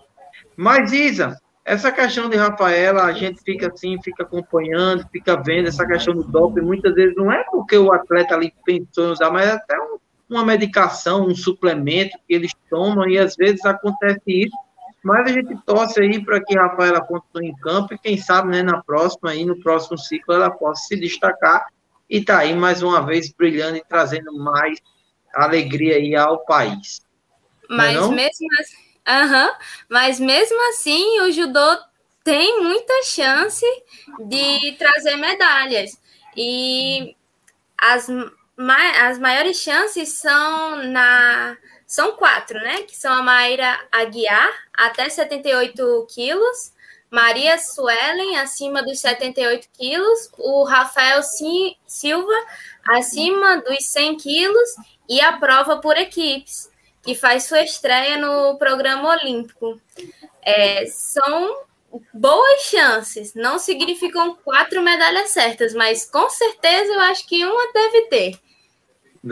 Mas, Isa, essa questão de Rafaela, a gente fica assim, fica acompanhando, fica vendo essa questão do doping, muitas vezes não é porque o atleta ali pensou em usar, mas é até um, uma medicação, um suplemento que eles tomam e às vezes acontece isso. Mas a gente torce aí para que a Rafaela continue em campo e quem sabe, né, na próxima aí, no próximo ciclo, ela possa se destacar e tá aí mais uma vez brilhando e trazendo mais alegria aí ao país. É mas não mesmo assim, uhum, mas mesmo assim o judô tem muita chance de trazer medalhas. E as, as maiores chances são na são quatro, né? Que são a Maíra Aguiar, até 78 quilos, Maria Suelen, acima dos 78 quilos, o Rafael Silva, acima dos 100 quilos, e a prova por equipes, que faz sua estreia no programa olímpico. É, são boas chances, não significam quatro medalhas certas, mas com certeza eu acho que uma deve ter.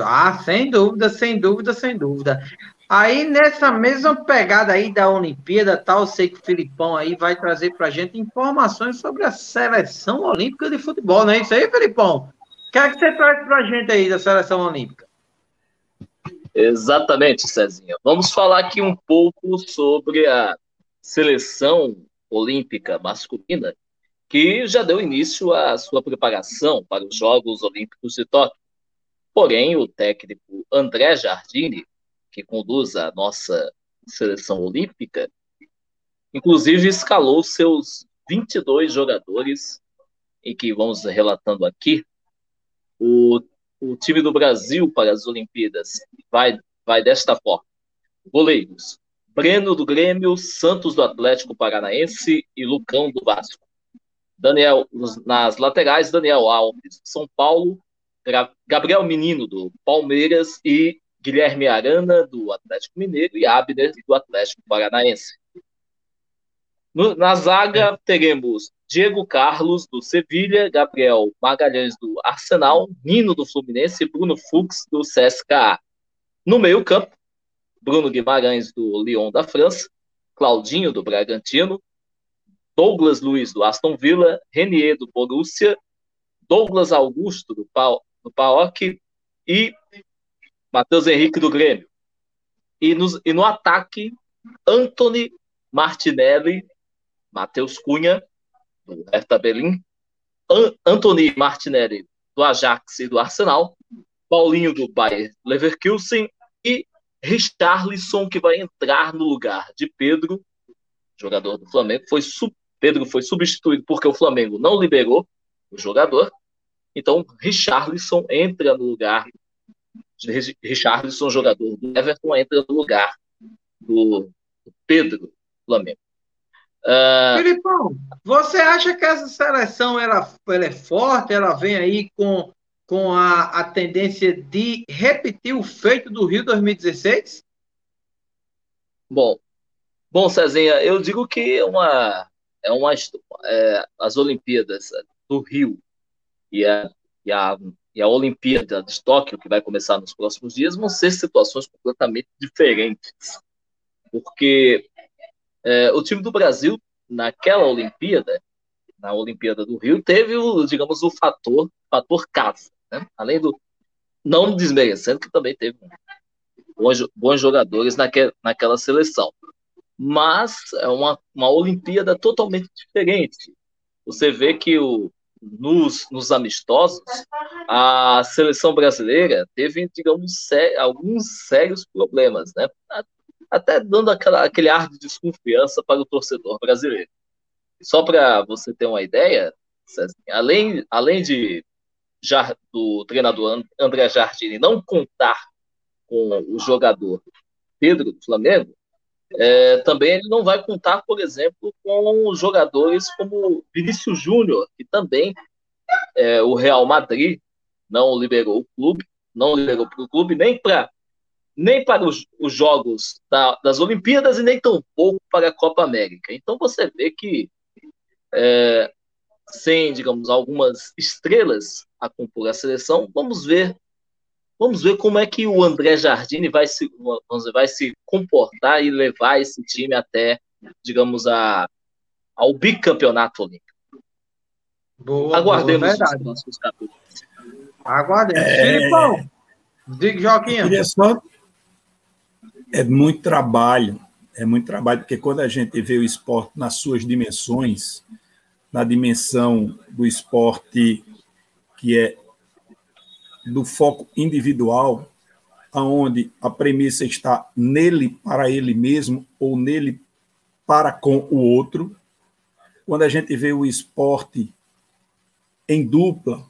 Ah, sem dúvida, sem dúvida, sem dúvida. Aí, nessa mesma pegada aí da Olimpíada, tal, tá, sei que o Filipão aí vai trazer para gente informações sobre a seleção olímpica de futebol, não é isso aí, Filipão? O que é que você traz para a gente aí da seleção olímpica? Exatamente, Cezinha. Vamos falar aqui um pouco sobre a seleção olímpica masculina, que já deu início à sua preparação para os Jogos Olímpicos de Tóquio. Porém, o técnico André Jardini que conduz a nossa seleção olímpica, inclusive escalou seus 22 jogadores, em que vamos relatando aqui, o, o time do Brasil para as Olimpíadas vai, vai desta forma: goleiros, Breno do Grêmio, Santos do Atlético Paranaense e Lucão do Vasco. Daniel, nas laterais, Daniel Alves, São Paulo, Gabriel Menino, do Palmeiras, e Guilherme Arana, do Atlético Mineiro, e Abner, do Atlético Paranaense. Na zaga, teremos Diego Carlos, do Sevilha, Gabriel Magalhães, do Arsenal, Nino, do Fluminense e Bruno Fux, do CSKA. No meio-campo, Bruno Guimarães, do Lyon da França, Claudinho, do Bragantino, Douglas Luiz, do Aston Villa, Renier, do Borussia, Douglas Augusto, do, pa do PAOK e Matheus Henrique, do Grêmio. E, nos, e no ataque, Anthony Martinelli, Matheus Cunha, do Hertha Berlim, An Anthony Martinelli, do Ajax e do Arsenal, Paulinho, do Bayer Leverkusen e Richarlison, que vai entrar no lugar de Pedro, jogador do Flamengo. Foi Pedro foi substituído porque o Flamengo não liberou o jogador. Então, Richarlison entra no lugar de Richarlison, jogador do Everton, entra no lugar do, Pedro Flamengo. Uh... Filipão, você acha que essa seleção ela, ela é forte? Ela vem aí com com a, a tendência de repetir o feito do Rio 2016? Bom, bom, Cezinha, eu digo que é uma, é uma é, as Olimpíadas do Rio e a, e, a, e a Olimpíada de Tóquio, que vai começar nos próximos dias, vão ser situações completamente diferentes. Porque é, o time do Brasil, naquela Olimpíada, na Olimpíada do Rio, teve, o, digamos, o fator, fator casa. Né? Além do. Não desmerecendo que também teve bons, bons jogadores naque, naquela seleção. Mas é uma, uma Olimpíada totalmente diferente. Você vê que o, nos, nos amistosos, a seleção brasileira teve, digamos, sé, alguns sérios problemas, né? Até dando aquela, aquele ar de desconfiança para o torcedor brasileiro. Só para você ter uma ideia, além, além de do treinador André Jardine não contar com o jogador Pedro do Flamengo, é, também ele não vai contar, por exemplo, com jogadores como Vinícius Júnior, que também é, o Real Madrid não liberou o clube, não liberou para o clube nem para nem para os, os jogos da, das Olimpíadas e nem tampouco para a Copa América. Então você vê que é, sem, digamos, algumas estrelas a compor a seleção, vamos ver vamos ver como é que o André Jardine vai se, vai se comportar e levar esse time até, digamos, a, ao bicampeonato olímpico. Boa, Aguardemos boa, verdade. os próximos capítulos. Aguardemos. É... Filipão, diga, Joaquim. Só... É muito trabalho, é muito trabalho, porque quando a gente vê o esporte nas suas dimensões, na dimensão do esporte que é do foco individual, aonde a premissa está nele para ele mesmo ou nele para com o outro. Quando a gente vê o esporte em dupla,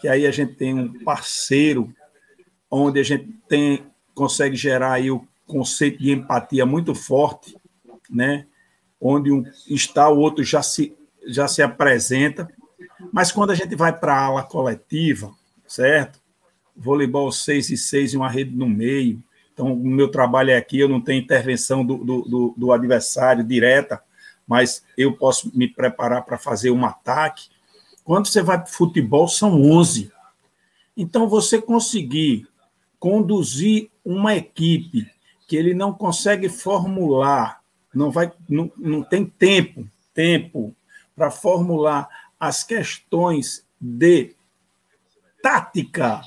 que aí a gente tem um parceiro onde a gente tem consegue gerar aí o conceito de empatia muito forte, né? Onde um está o outro já se já se apresenta. Mas quando a gente vai para a ala coletiva, certo? Voleibol 6 e 6 e uma rede no meio. Então, o meu trabalho é aqui, eu não tenho intervenção do, do, do, do adversário direta, mas eu posso me preparar para fazer um ataque. Quando você vai para futebol, são 11. Então, você conseguir conduzir uma equipe que ele não consegue formular, não vai, não, não tem tempo, tempo para formular as questões de tática,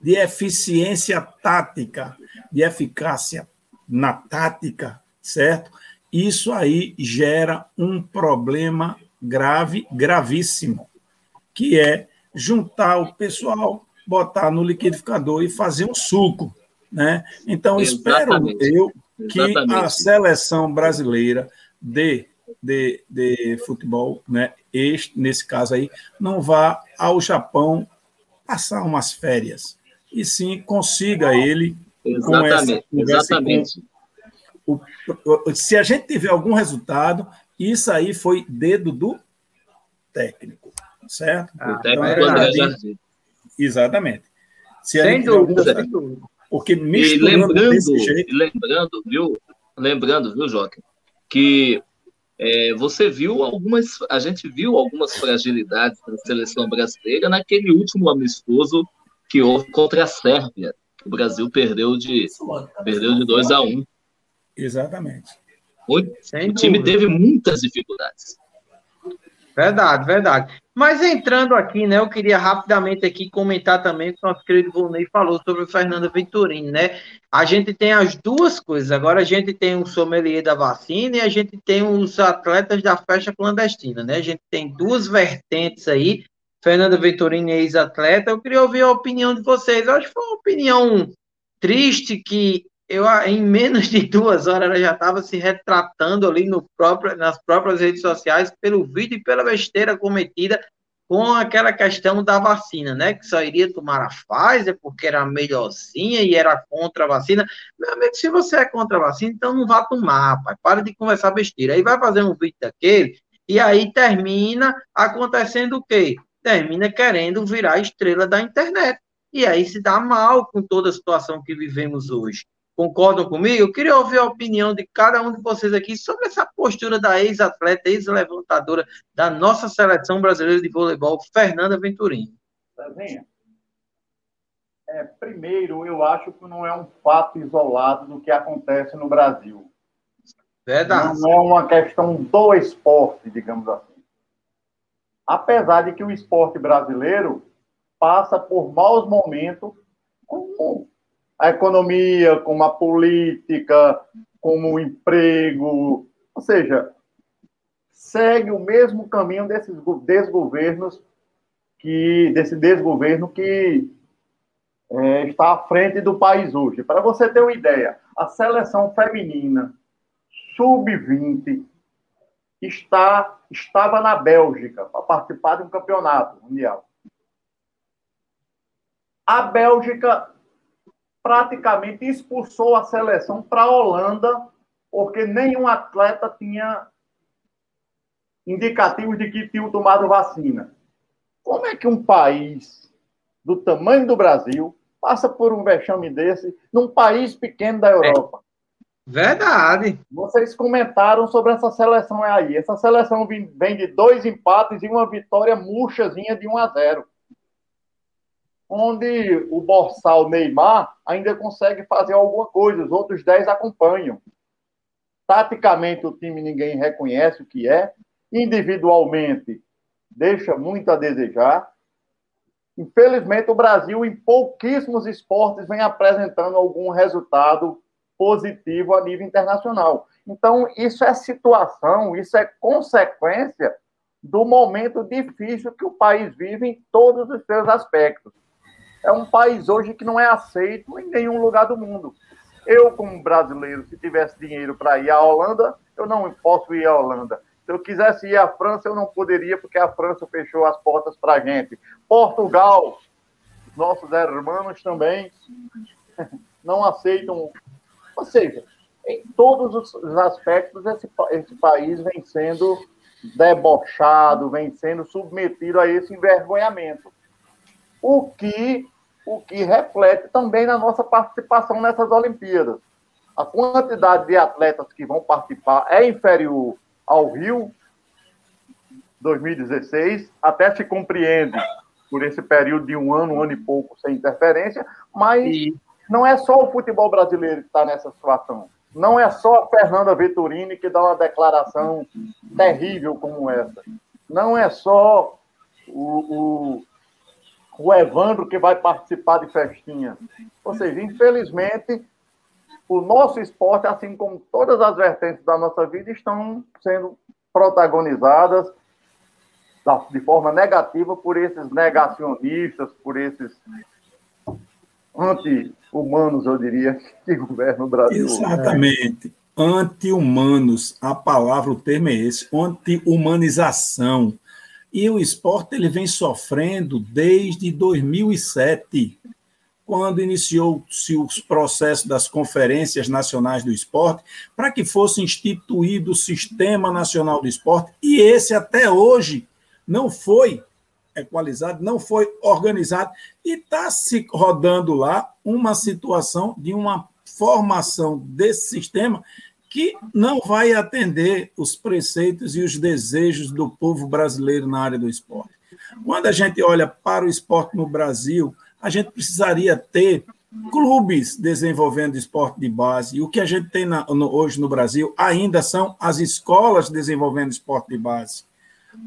de eficiência tática, de eficácia na tática, certo? Isso aí gera um problema grave, gravíssimo, que é juntar o pessoal, botar no liquidificador e fazer um suco, né? Então Exatamente. espero eu que Exatamente. a seleção brasileira dê de, de futebol, né, este, nesse caso aí, não vá ao Japão passar umas férias, e sim consiga ele exatamente, com essa exatamente. Com o, se a gente tiver algum resultado, isso aí foi dedo do técnico, certo? Ah, o técnico então, André Jardim. Exatamente. Se sem dúvida, sem dúvida. Porque e lembrando, jeito... lembrando, viu, lembrando, viu, Joca, que é, você viu algumas, a gente viu algumas fragilidades da seleção brasileira naquele último amistoso que houve contra a Sérvia. O Brasil perdeu de perdeu de 2 a 1. Um. Exatamente. O, o time teve muitas dificuldades. Verdade, verdade. Mas entrando aqui, né, eu queria rapidamente aqui comentar também o que o nosso querido Volney falou sobre o Fernando Venturini, né? A gente tem as duas coisas. Agora a gente tem o sommelier da vacina e a gente tem os atletas da festa clandestina, né? A gente tem duas vertentes aí. Fernando Venturini é ex-atleta. Eu queria ouvir a opinião de vocês. Eu acho que foi uma opinião triste que eu em menos de duas horas ela já estava se retratando ali no próprio, nas próprias redes sociais pelo vídeo e pela besteira cometida com aquela questão da vacina, né? Que só iria tomar a Pfizer porque era melhorzinha e era contra a vacina. Meu amigo, se você é contra a vacina, então não vá tomar, pai. Para de conversar besteira. Aí vai fazer um vídeo daquele e aí termina acontecendo o quê? Termina querendo virar estrela da internet. E aí se dá mal com toda a situação que vivemos hoje concordam comigo? Eu queria ouvir a opinião de cada um de vocês aqui sobre essa postura da ex-atleta, ex-levantadora da nossa seleção brasileira de voleibol, Fernanda Venturini. É, primeiro, eu acho que não é um fato isolado do que acontece no Brasil. Verdade. Não é uma questão do esporte, digamos assim. Apesar de que o esporte brasileiro passa por maus momentos, como a economia, como a política, como o emprego, ou seja, segue o mesmo caminho desses desgovernos que desse desgoverno que é, está à frente do país hoje. Para você ter uma ideia, a seleção feminina sub-20 está estava na Bélgica para participar de um campeonato mundial. A Bélgica praticamente expulsou a seleção para a Holanda, porque nenhum atleta tinha indicativos de que tinham tomado vacina. Como é que um país do tamanho do Brasil passa por um vexame desse num país pequeno da Europa? Verdade. Vocês comentaram sobre essa seleção aí. Essa seleção vem de dois empates e uma vitória murchazinha de 1 a 0 onde o Borsal Neymar ainda consegue fazer alguma coisa, os outros 10 acompanham. Taticamente, o time ninguém reconhece o que é, individualmente, deixa muito a desejar. Infelizmente, o Brasil, em pouquíssimos esportes, vem apresentando algum resultado positivo a nível internacional. Então, isso é situação, isso é consequência do momento difícil que o país vive em todos os seus aspectos é um país hoje que não é aceito em nenhum lugar do mundo. Eu, como brasileiro, se tivesse dinheiro para ir à Holanda, eu não posso ir à Holanda. Se eu quisesse ir à França, eu não poderia, porque a França fechou as portas para a gente. Portugal, nossos irmãos também não aceitam. Ou seja, em todos os aspectos, esse, esse país vem sendo debochado, vem sendo submetido a esse envergonhamento. O que o que reflete também na nossa participação nessas Olimpíadas. A quantidade de atletas que vão participar é inferior ao Rio 2016, até se compreende por esse período de um ano, um ano e pouco sem interferência, mas não é só o futebol brasileiro que está nessa situação. Não é só a Fernanda Vetturini que dá uma declaração terrível como essa. Não é só o, o o Evandro que vai participar de festinha. Ou seja, infelizmente, o nosso esporte, assim como todas as vertentes da nossa vida, estão sendo protagonizadas de forma negativa por esses negacionistas, por esses anti-humanos, eu diria, que governam o Brasil. Exatamente. Anti-humanos, a palavra, o termo é esse, anti-humanização e o esporte ele vem sofrendo desde 2007, quando iniciou-se os processos das conferências nacionais do esporte, para que fosse instituído o Sistema Nacional do Esporte, e esse até hoje não foi equalizado, não foi organizado, e está se rodando lá uma situação de uma formação desse sistema que não vai atender os preceitos e os desejos do povo brasileiro na área do esporte. Quando a gente olha para o esporte no Brasil, a gente precisaria ter clubes desenvolvendo esporte de base. E o que a gente tem na, no, hoje no Brasil ainda são as escolas desenvolvendo esporte de base.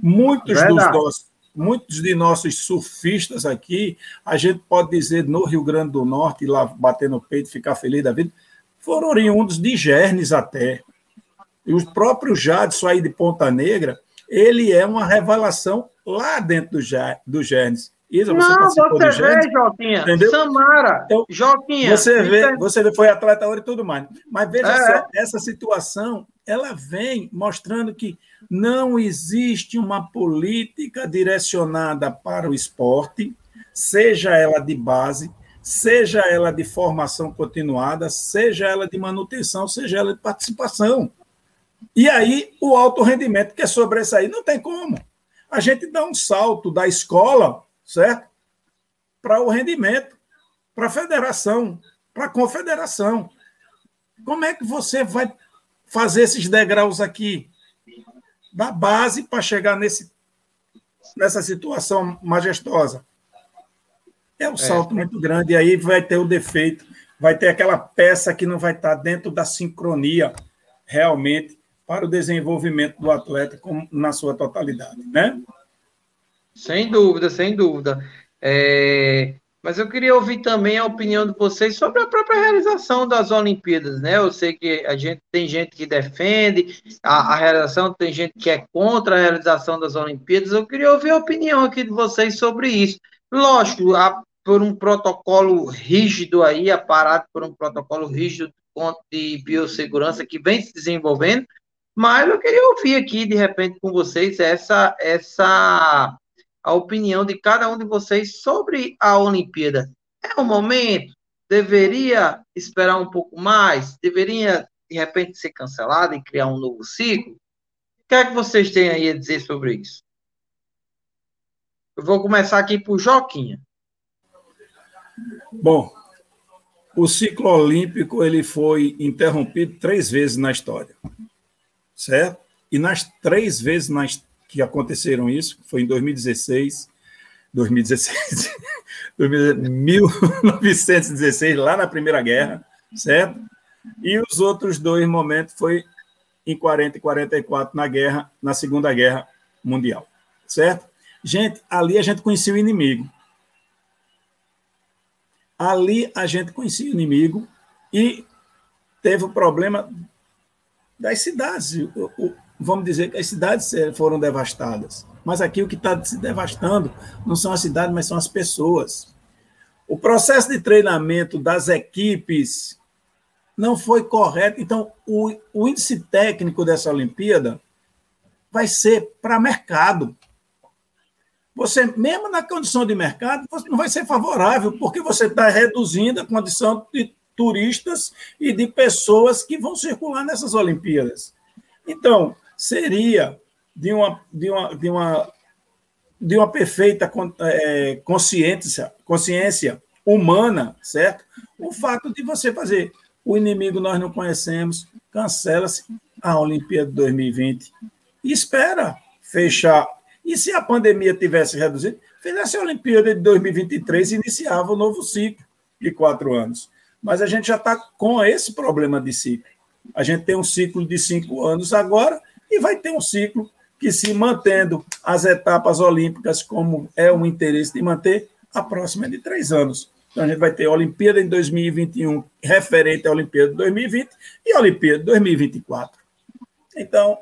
Muitos dos nossos muitos de nossos surfistas aqui, a gente pode dizer no Rio Grande do Norte, lá bater no peito, ficar feliz da vida, foram oriundos de Gernes até. E o próprio Jadson aí de Ponta Negra, ele é uma revelação lá dentro do, do Gernes. Isa, você não, você vê, Joquinha. Entendeu? Samara, então, Joquinha. Você vê, você foi atleta hora e tudo mais. Mas veja é. só, essa situação, ela vem mostrando que não existe uma política direcionada para o esporte, seja ela de base, seja ela de formação continuada, seja ela de manutenção, seja ela de participação. E aí, o alto rendimento que é sobressair, não tem como. A gente dá um salto da escola certo? Para o rendimento, para a federação, para a confederação. Como é que você vai fazer esses degraus aqui? Da base para chegar nesse, nessa situação majestosa. É um é. salto é. muito grande, e aí vai ter o defeito, vai ter aquela peça que não vai estar dentro da sincronia realmente para o desenvolvimento do atleta na sua totalidade, né? Sem dúvida, sem dúvida. É, mas eu queria ouvir também a opinião de vocês sobre a própria realização das Olimpíadas, né? Eu sei que a gente tem gente que defende a, a realização, tem gente que é contra a realização das Olimpíadas. Eu queria ouvir a opinião aqui de vocês sobre isso. Lógico, a, por um protocolo rígido aí, aparado por um protocolo rígido de biossegurança que vem se desenvolvendo, mas eu queria ouvir aqui, de repente, com vocês essa essa a opinião de cada um de vocês sobre a Olimpíada. É o momento? Deveria esperar um pouco mais? Deveria, de repente, ser cancelada e criar um novo ciclo? O que é que vocês têm aí a dizer sobre isso? Eu vou começar aqui por Joquinha. Bom, o ciclo olímpico ele foi interrompido três vezes na história, certo? E nas três vezes na, que aconteceram isso, foi em 2016, 2016, 1916, lá na Primeira Guerra, certo? E os outros dois momentos foi em 40 e 44 na guerra, na Segunda Guerra Mundial, certo? Gente, ali a gente conhecia o inimigo. Ali a gente conhecia o inimigo e teve o problema das cidades. Vamos dizer que as cidades foram devastadas. Mas aqui o que está se devastando não são as cidades, mas são as pessoas. O processo de treinamento das equipes não foi correto. Então, o, o índice técnico dessa Olimpíada vai ser para mercado. Você, mesmo na condição de mercado, não vai ser favorável, porque você está reduzindo a condição de turistas e de pessoas que vão circular nessas Olimpíadas. Então, seria de uma, de uma, de uma, de uma perfeita é, consciência, consciência humana, certo? O fato de você fazer o inimigo nós não conhecemos, cancela-se a Olimpíada de 2020 e espera fechar. E se a pandemia tivesse reduzido, fizesse a Olimpíada de 2023 e iniciava o um novo ciclo de quatro anos. Mas a gente já está com esse problema de ciclo. A gente tem um ciclo de cinco anos agora e vai ter um ciclo que, se mantendo as etapas olímpicas como é o interesse de manter, a próxima é de três anos. Então, a gente vai ter a Olimpíada em 2021, referente à Olimpíada de 2020, e a Olimpíada de 2024. Então,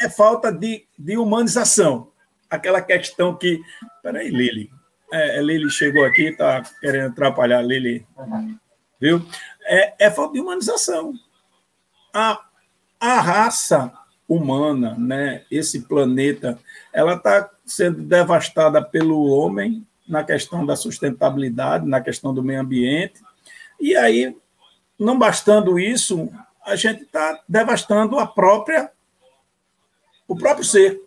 é falta de, de humanização. Aquela questão que. Peraí, Lili. É, Lili chegou aqui, está querendo atrapalhar, Lili. Viu? É, é falta de humanização. A, a raça humana, né? Esse planeta, ela está sendo devastada pelo homem na questão da sustentabilidade, na questão do meio ambiente. E aí, não bastando isso, a gente está devastando a própria o próprio ser.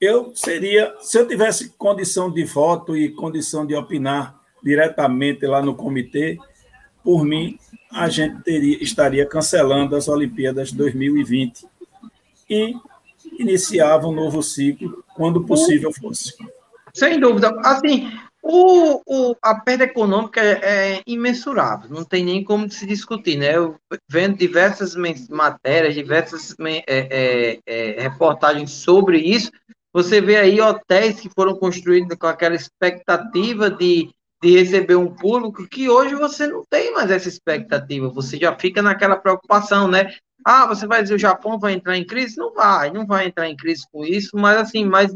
Eu seria, se eu tivesse condição de voto e condição de opinar diretamente lá no comitê, por mim, a gente teria, estaria cancelando as Olimpíadas 2020 e iniciava um novo ciclo quando possível fosse. Sem dúvida. Assim, o, o, a perda econômica é, é, imensurável, não tem nem como se discutir, né? Eu vendo diversas matérias, diversas é, é, é, reportagens sobre isso, você vê aí hotéis que foram construídos com aquela expectativa de, de receber um público que hoje você não tem mais essa expectativa, você já fica naquela preocupação, né? Ah, você vai dizer o Japão vai entrar em crise? Não vai, não vai entrar em crise com isso, mas assim, mas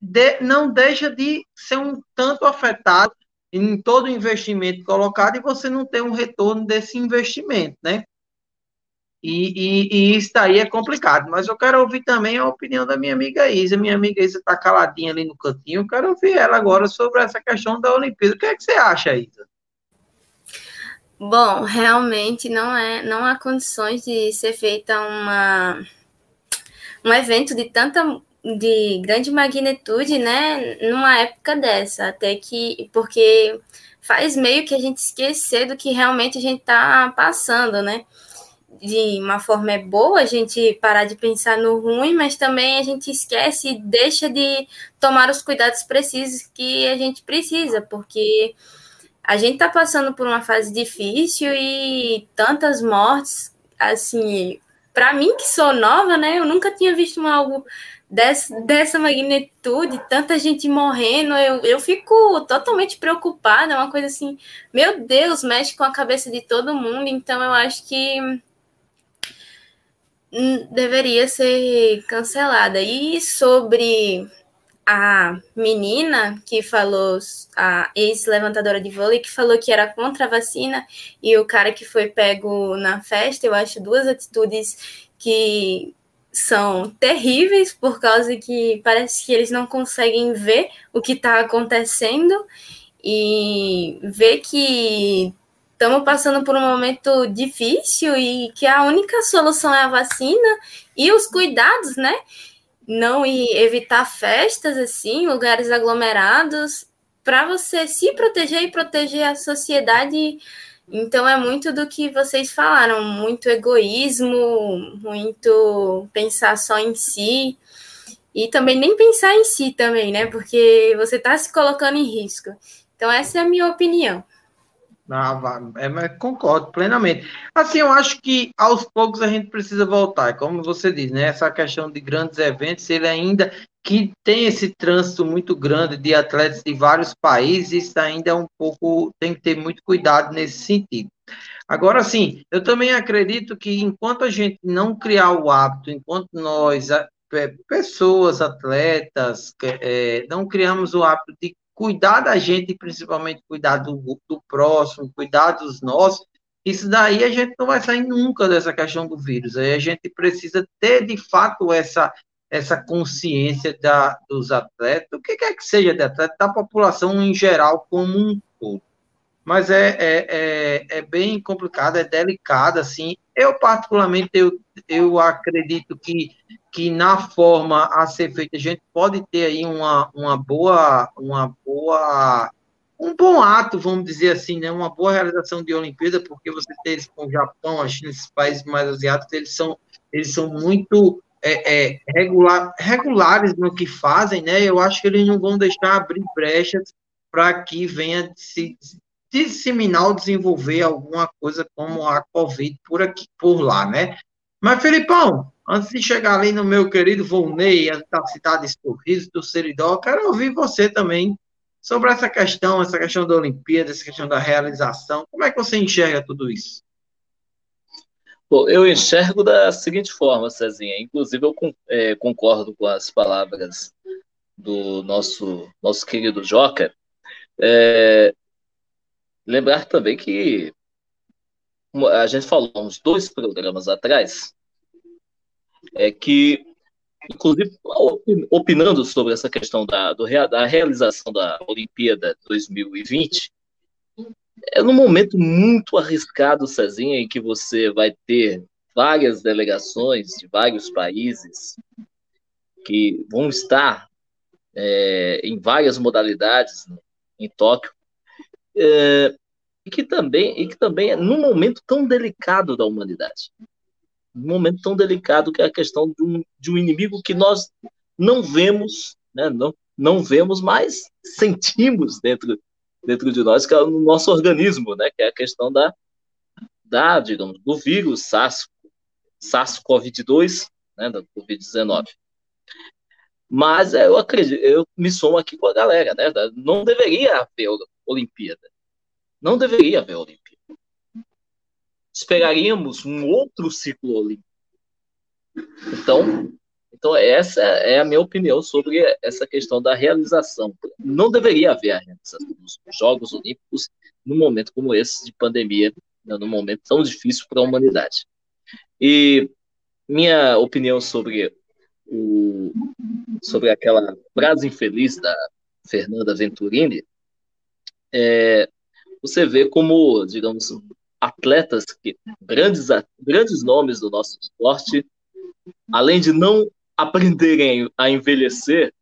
de, não deixa de ser um tanto afetado em todo investimento colocado e você não tem um retorno desse investimento, né? E, e, e, isso aí é complicado. Mas eu quero ouvir também a opinião da minha amiga Isa. Minha amiga Isa está caladinha ali no cantinho. Eu quero ouvir ela agora sobre essa questão da Olimpíada. O que é que você acha, Isa? Bom, realmente não é, não há condições de ser feita uma um evento de tanta de grande magnitude, né, numa época dessa, até que porque faz meio que a gente esquecer do que realmente a gente está passando, né? De uma forma é boa a gente parar de pensar no ruim, mas também a gente esquece e deixa de tomar os cuidados precisos que a gente precisa, porque a gente está passando por uma fase difícil e tantas mortes, assim, para mim que sou nova, né? Eu nunca tinha visto algo dessa, dessa magnitude, tanta gente morrendo, eu, eu fico totalmente preocupada, é uma coisa assim, meu Deus, mexe com a cabeça de todo mundo, então eu acho que deveria ser cancelada. E sobre a menina que falou, a ex-levantadora de vôlei, que falou que era contra a vacina, e o cara que foi pego na festa, eu acho duas atitudes que são terríveis por causa que parece que eles não conseguem ver o que está acontecendo e ver que estamos passando por um momento difícil e que a única solução é a vacina e os cuidados, né? Não e evitar festas assim, lugares aglomerados, para você se proteger e proteger a sociedade então é muito do que vocês falaram, muito egoísmo, muito pensar só em si e também nem pensar em si também, né? Porque você está se colocando em risco. Então essa é a minha opinião. É, concordo plenamente. Assim, eu acho que aos poucos a gente precisa voltar, como você diz, né? Essa questão de grandes eventos, ele ainda que tem esse trânsito muito grande de atletas de vários países, ainda é um pouco, tem que ter muito cuidado nesse sentido. Agora, sim, eu também acredito que enquanto a gente não criar o hábito, enquanto nós, pessoas, atletas, é, não criamos o hábito de cuidar da gente, principalmente cuidar do, do próximo, cuidar dos nossos, isso daí a gente não vai sair nunca dessa questão do vírus. Aí a gente precisa ter, de fato, essa essa consciência da, dos atletas, o que quer que seja de atleta, da população em geral como um todo. Mas é, é, é, é, bem complicado, é delicado, assim. Eu, particularmente, eu, eu acredito que, que na forma a ser feita, a gente pode ter aí uma, uma boa, uma boa, um bom ato, vamos dizer assim, né? Uma boa realização de Olimpíada, porque você tem com o Japão, a China, esses países mais asiáticos, eles são, eles são muito é, é, regular, regulares no que fazem, né? Eu acho que eles não vão deixar abrir brechas para que venha se disseminar ou desenvolver alguma coisa como a Covid por aqui, por lá, né? Mas, Felipão, antes de chegar ali no meu querido Volney, da cidade de Sorriso, do Seridó, quero ouvir você também sobre essa questão, essa questão da Olimpíada, essa questão da realização. Como é que você enxerga tudo isso? Bom, eu enxergo da seguinte forma, Cezinha. Inclusive, eu é, concordo com as palavras do nosso, nosso querido Joca. É, lembrar também que a gente falou uns dois programas atrás é que, inclusive, opinando sobre essa questão da, do, da realização da Olimpíada 2020, é num momento muito arriscado, Cezinha, em que você vai ter várias delegações de vários países que vão estar é, em várias modalidades né, em Tóquio, é, e que também e que também é num momento tão delicado da humanidade, um momento tão delicado que é a questão de um, de um inimigo que nós não vemos, né, não não vemos, mas sentimos dentro dentro de nós, que é o nosso organismo, né, que é a questão da da digamos do vírus SARS SARS-CoV-2, né, da Covid-19. Mas eu acredito, eu me somo aqui com a galera, né? Não deveria haver Olimpíada. Não deveria haver Olimpíada. Esperaríamos um outro ciclo olímpico. Então, então essa é a minha opinião sobre essa questão da realização. Não deveria haver a realização dos Jogos Olímpicos num momento como esse de pandemia, né, num momento tão difícil para a humanidade. E minha opinião sobre o, sobre aquela frase infeliz da Fernanda Venturini, é, você vê como, digamos, atletas que grandes grandes nomes do nosso esporte, além de não aprenderem a envelhecer,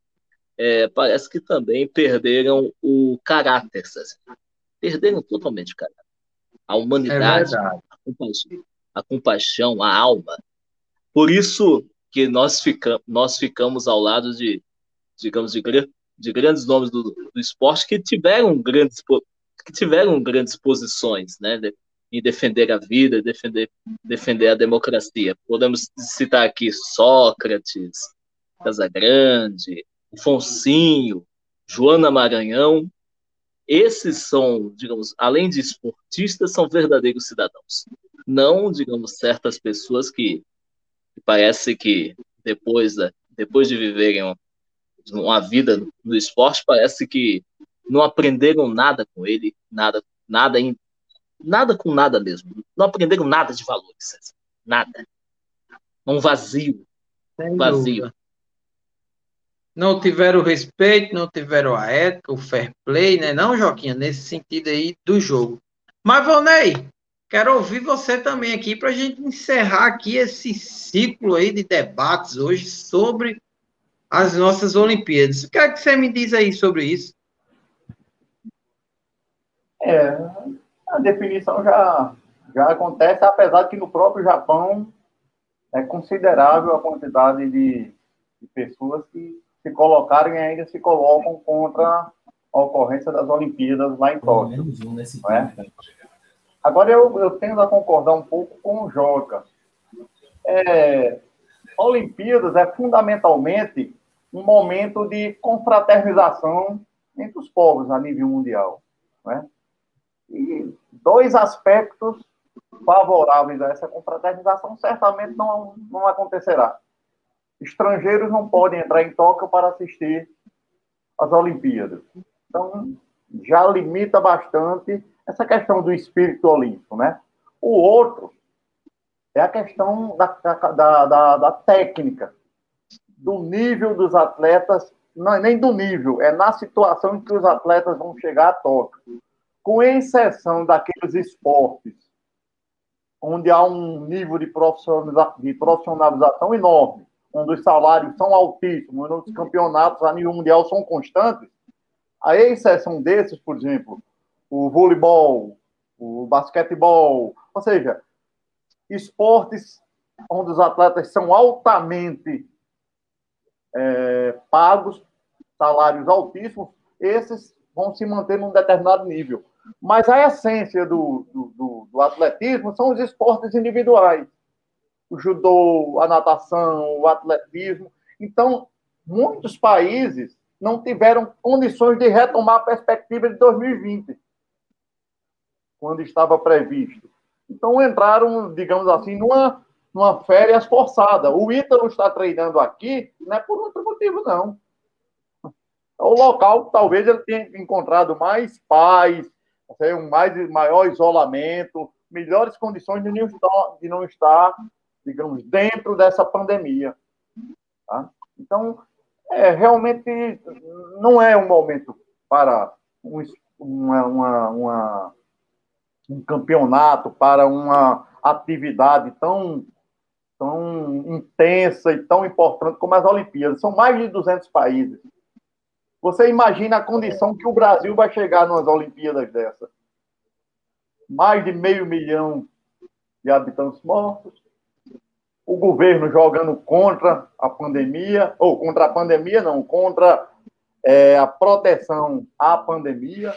é, parece que também perderam o caráter, assim. perderam totalmente o caráter, a humanidade, é a, compaixão, a compaixão, a alma. Por isso que nós, fica, nós ficamos ao lado de, digamos, de, de grandes nomes do, do esporte que tiveram grandes, que tiveram grandes posições, né, de, em defender a vida, defender, defender a democracia. Podemos citar aqui Sócrates, Casagrande, Foncinho, Joana Maranhão. Esses são, digamos, além de esportistas, são verdadeiros cidadãos. Não, digamos, certas pessoas que parece que depois, da, depois de viverem uma vida no esporte, parece que não aprenderam nada com ele, nada, nada, nada com nada mesmo. Não aprenderam nada de valores, nada. Um vazio, Sem vazio. Dúvida. Não tiveram respeito, não tiveram a ética, o fair play, né? Não, Joquinha, nesse sentido aí do jogo. Mas, Valnei, Quero ouvir você também aqui para a gente encerrar aqui esse ciclo aí de debates hoje sobre as nossas Olimpíadas. O que é que você me diz aí sobre isso? É, a definição já, já acontece, apesar de que no próprio Japão é considerável a quantidade de, de pessoas que se colocaram e ainda se colocam contra a ocorrência das Olimpíadas lá em Tóquio. É? Agora, eu, eu tendo a concordar um pouco com o Joca. É, Olimpíadas é fundamentalmente um momento de confraternização entre os povos a nível mundial. Né? E dois aspectos favoráveis a essa confraternização certamente não, não acontecerá. Estrangeiros não podem entrar em Tóquio para assistir às Olimpíadas. Então, já limita bastante essa questão do espírito olímpico, né? O outro é a questão da, da, da, da técnica, do nível dos atletas, não é nem do nível, é na situação em que os atletas vão chegar a Tóquio. Com exceção daqueles esportes onde há um nível de, profissionalização, de profissionalização enorme, onde os salários são altíssimos, onde os campeonatos a nível mundial são constantes, a exceção desses, por exemplo, o voleibol, o basquetebol, ou seja, esportes onde os atletas são altamente é, pagos, salários altíssimos, esses vão se manter num determinado nível. Mas a essência do, do, do atletismo são os esportes individuais. O judô, a natação, o atletismo. Então, muitos países não tiveram condições de retomar a perspectiva de 2020 quando estava previsto. Então entraram, digamos assim, numa, numa férias forçada. O Ítalo está treinando aqui, não é por outro motivo, não. O local, talvez ele tenha encontrado mais paz, um mais, maior isolamento, melhores condições de não estar, de não estar digamos, dentro dessa pandemia. Tá? Então, é, realmente não é um momento para um, uma, uma, uma um campeonato, para uma atividade tão, tão intensa e tão importante como as Olimpíadas. São mais de 200 países. Você imagina a condição que o Brasil vai chegar nas Olimpíadas dessa. Mais de meio milhão de habitantes mortos, o governo jogando contra a pandemia, ou contra a pandemia, não, contra é, a proteção à pandemia.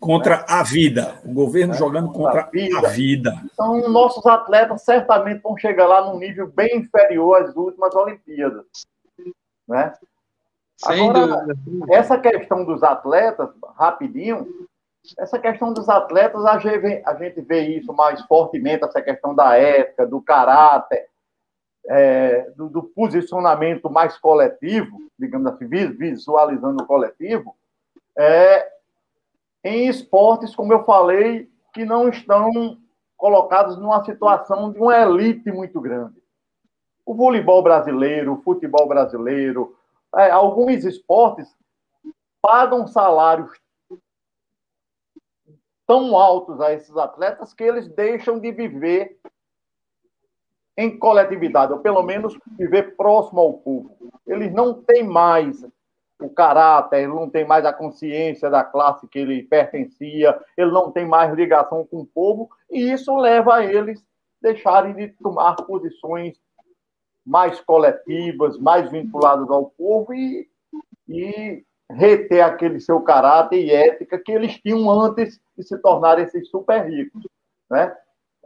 Contra né? a vida. O governo é, jogando contra a vida. a vida. Então, nossos atletas certamente vão chegar lá num nível bem inferior às últimas Olimpíadas. Né? Sem Agora, dúvida. essa questão dos atletas, rapidinho, essa questão dos atletas, a gente, a gente vê isso mais fortemente, essa questão da ética, do caráter, é, do, do, posicionamento mais coletivo, digamos assim, visualizando o coletivo, é, em esportes, como eu falei, que não estão colocados numa situação de uma elite muito grande. O voleibol brasileiro, o futebol brasileiro, é, alguns esportes pagam salários tão altos a esses atletas que eles deixam de viver em coletividade, ou pelo menos viver próximo ao povo. Eles não têm mais o caráter, ele não tem mais a consciência da classe que ele pertencia, ele não tem mais ligação com o povo, e isso leva a eles deixarem de tomar posições mais coletivas, mais vinculadas ao povo e, e reter aquele seu caráter e ética que eles tinham antes de se tornarem esses super ricos. Né?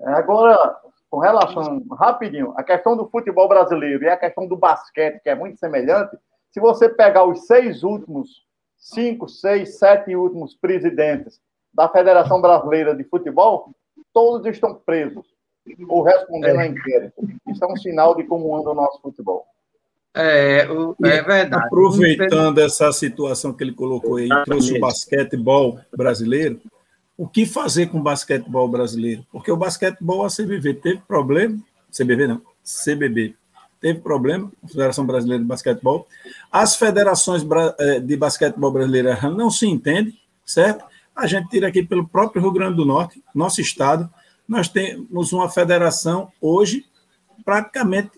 Agora, com relação, rapidinho, a questão do futebol brasileiro e a questão do basquete, que é muito semelhante, se você pegar os seis últimos, cinco, seis, sete últimos presidentes da Federação Brasileira de Futebol, todos estão presos ou respondendo é. a inquérito. Isso é um sinal de como anda o nosso futebol. É, o, é verdade. Aproveitando essa situação que ele colocou aí, trouxe o basquetebol brasileiro, o que fazer com o basquetebol brasileiro? Porque o basquetebol, a CBV teve problema, CBV não, CBB, teve problema, a Federação Brasileira de Basquetebol. As federações eh, de basquetebol brasileiras não se entendem, certo? A gente tira aqui pelo próprio Rio Grande do Norte, nosso estado, nós temos uma federação hoje praticamente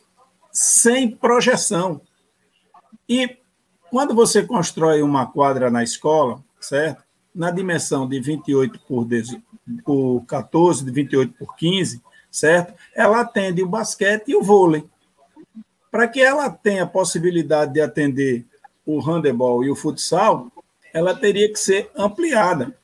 sem projeção. E quando você constrói uma quadra na escola, certo? na dimensão de 28 por, 10, por 14, de 28 por 15, certo? Ela atende o basquete e o vôlei. Para que ela tenha a possibilidade de atender o handebol e o futsal, ela teria que ser ampliada.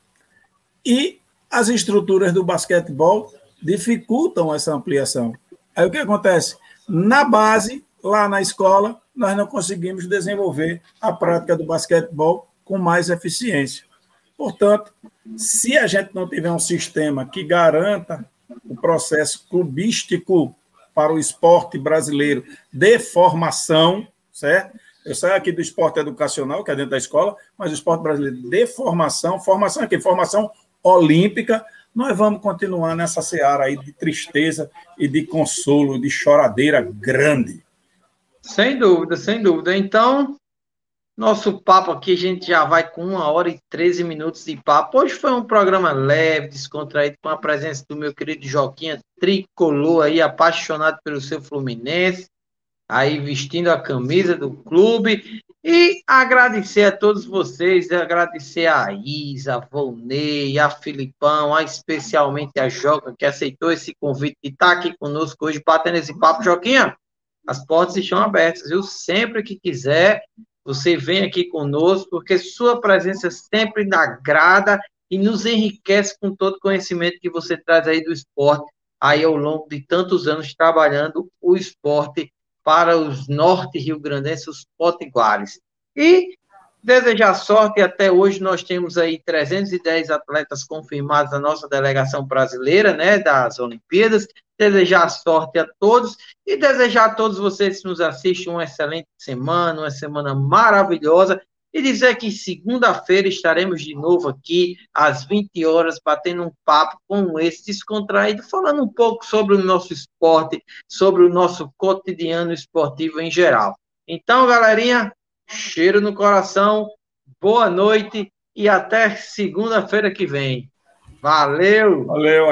E as estruturas do basquetebol dificultam essa ampliação. Aí o que acontece? Na base, lá na escola, nós não conseguimos desenvolver a prática do basquetebol com mais eficiência. Portanto, se a gente não tiver um sistema que garanta o processo clubístico para o esporte brasileiro de formação, certo? Eu saio aqui do esporte educacional, que é dentro da escola, mas o esporte brasileiro de formação, formação aqui, formação olímpica, nós vamos continuar nessa seara aí de tristeza e de consolo, de choradeira grande. Sem dúvida, sem dúvida. Então, nosso papo aqui, a gente já vai com uma hora e 13 minutos de papo. Hoje foi um programa leve, descontraído, com a presença do meu querido Joquinha Tricolor aí, apaixonado pelo seu Fluminense, aí vestindo a camisa do clube. E agradecer a todos vocês, agradecer a Isa, a Volney, a Filipão, a especialmente a Joca, que aceitou esse convite e está aqui conosco hoje, batendo esse papo. Joquinha, as portas estão abertas, viu? Sempre que quiser, você vem aqui conosco, porque sua presença sempre agrada e nos enriquece com todo o conhecimento que você traz aí do esporte, aí ao longo de tantos anos trabalhando o esporte para os norte rio-grandenses, os potiguares. E desejar sorte, até hoje nós temos aí 310 atletas confirmados na nossa delegação brasileira, né, das Olimpíadas, desejar sorte a todos e desejar a todos vocês que nos assistem uma excelente semana, uma semana maravilhosa e dizer que segunda-feira estaremos de novo aqui às 20 horas batendo um papo com esse descontraído, falando um pouco sobre o nosso esporte, sobre o nosso cotidiano esportivo em geral. Então, galerinha, cheiro no coração, boa noite e até segunda-feira que vem. Valeu! Valeu!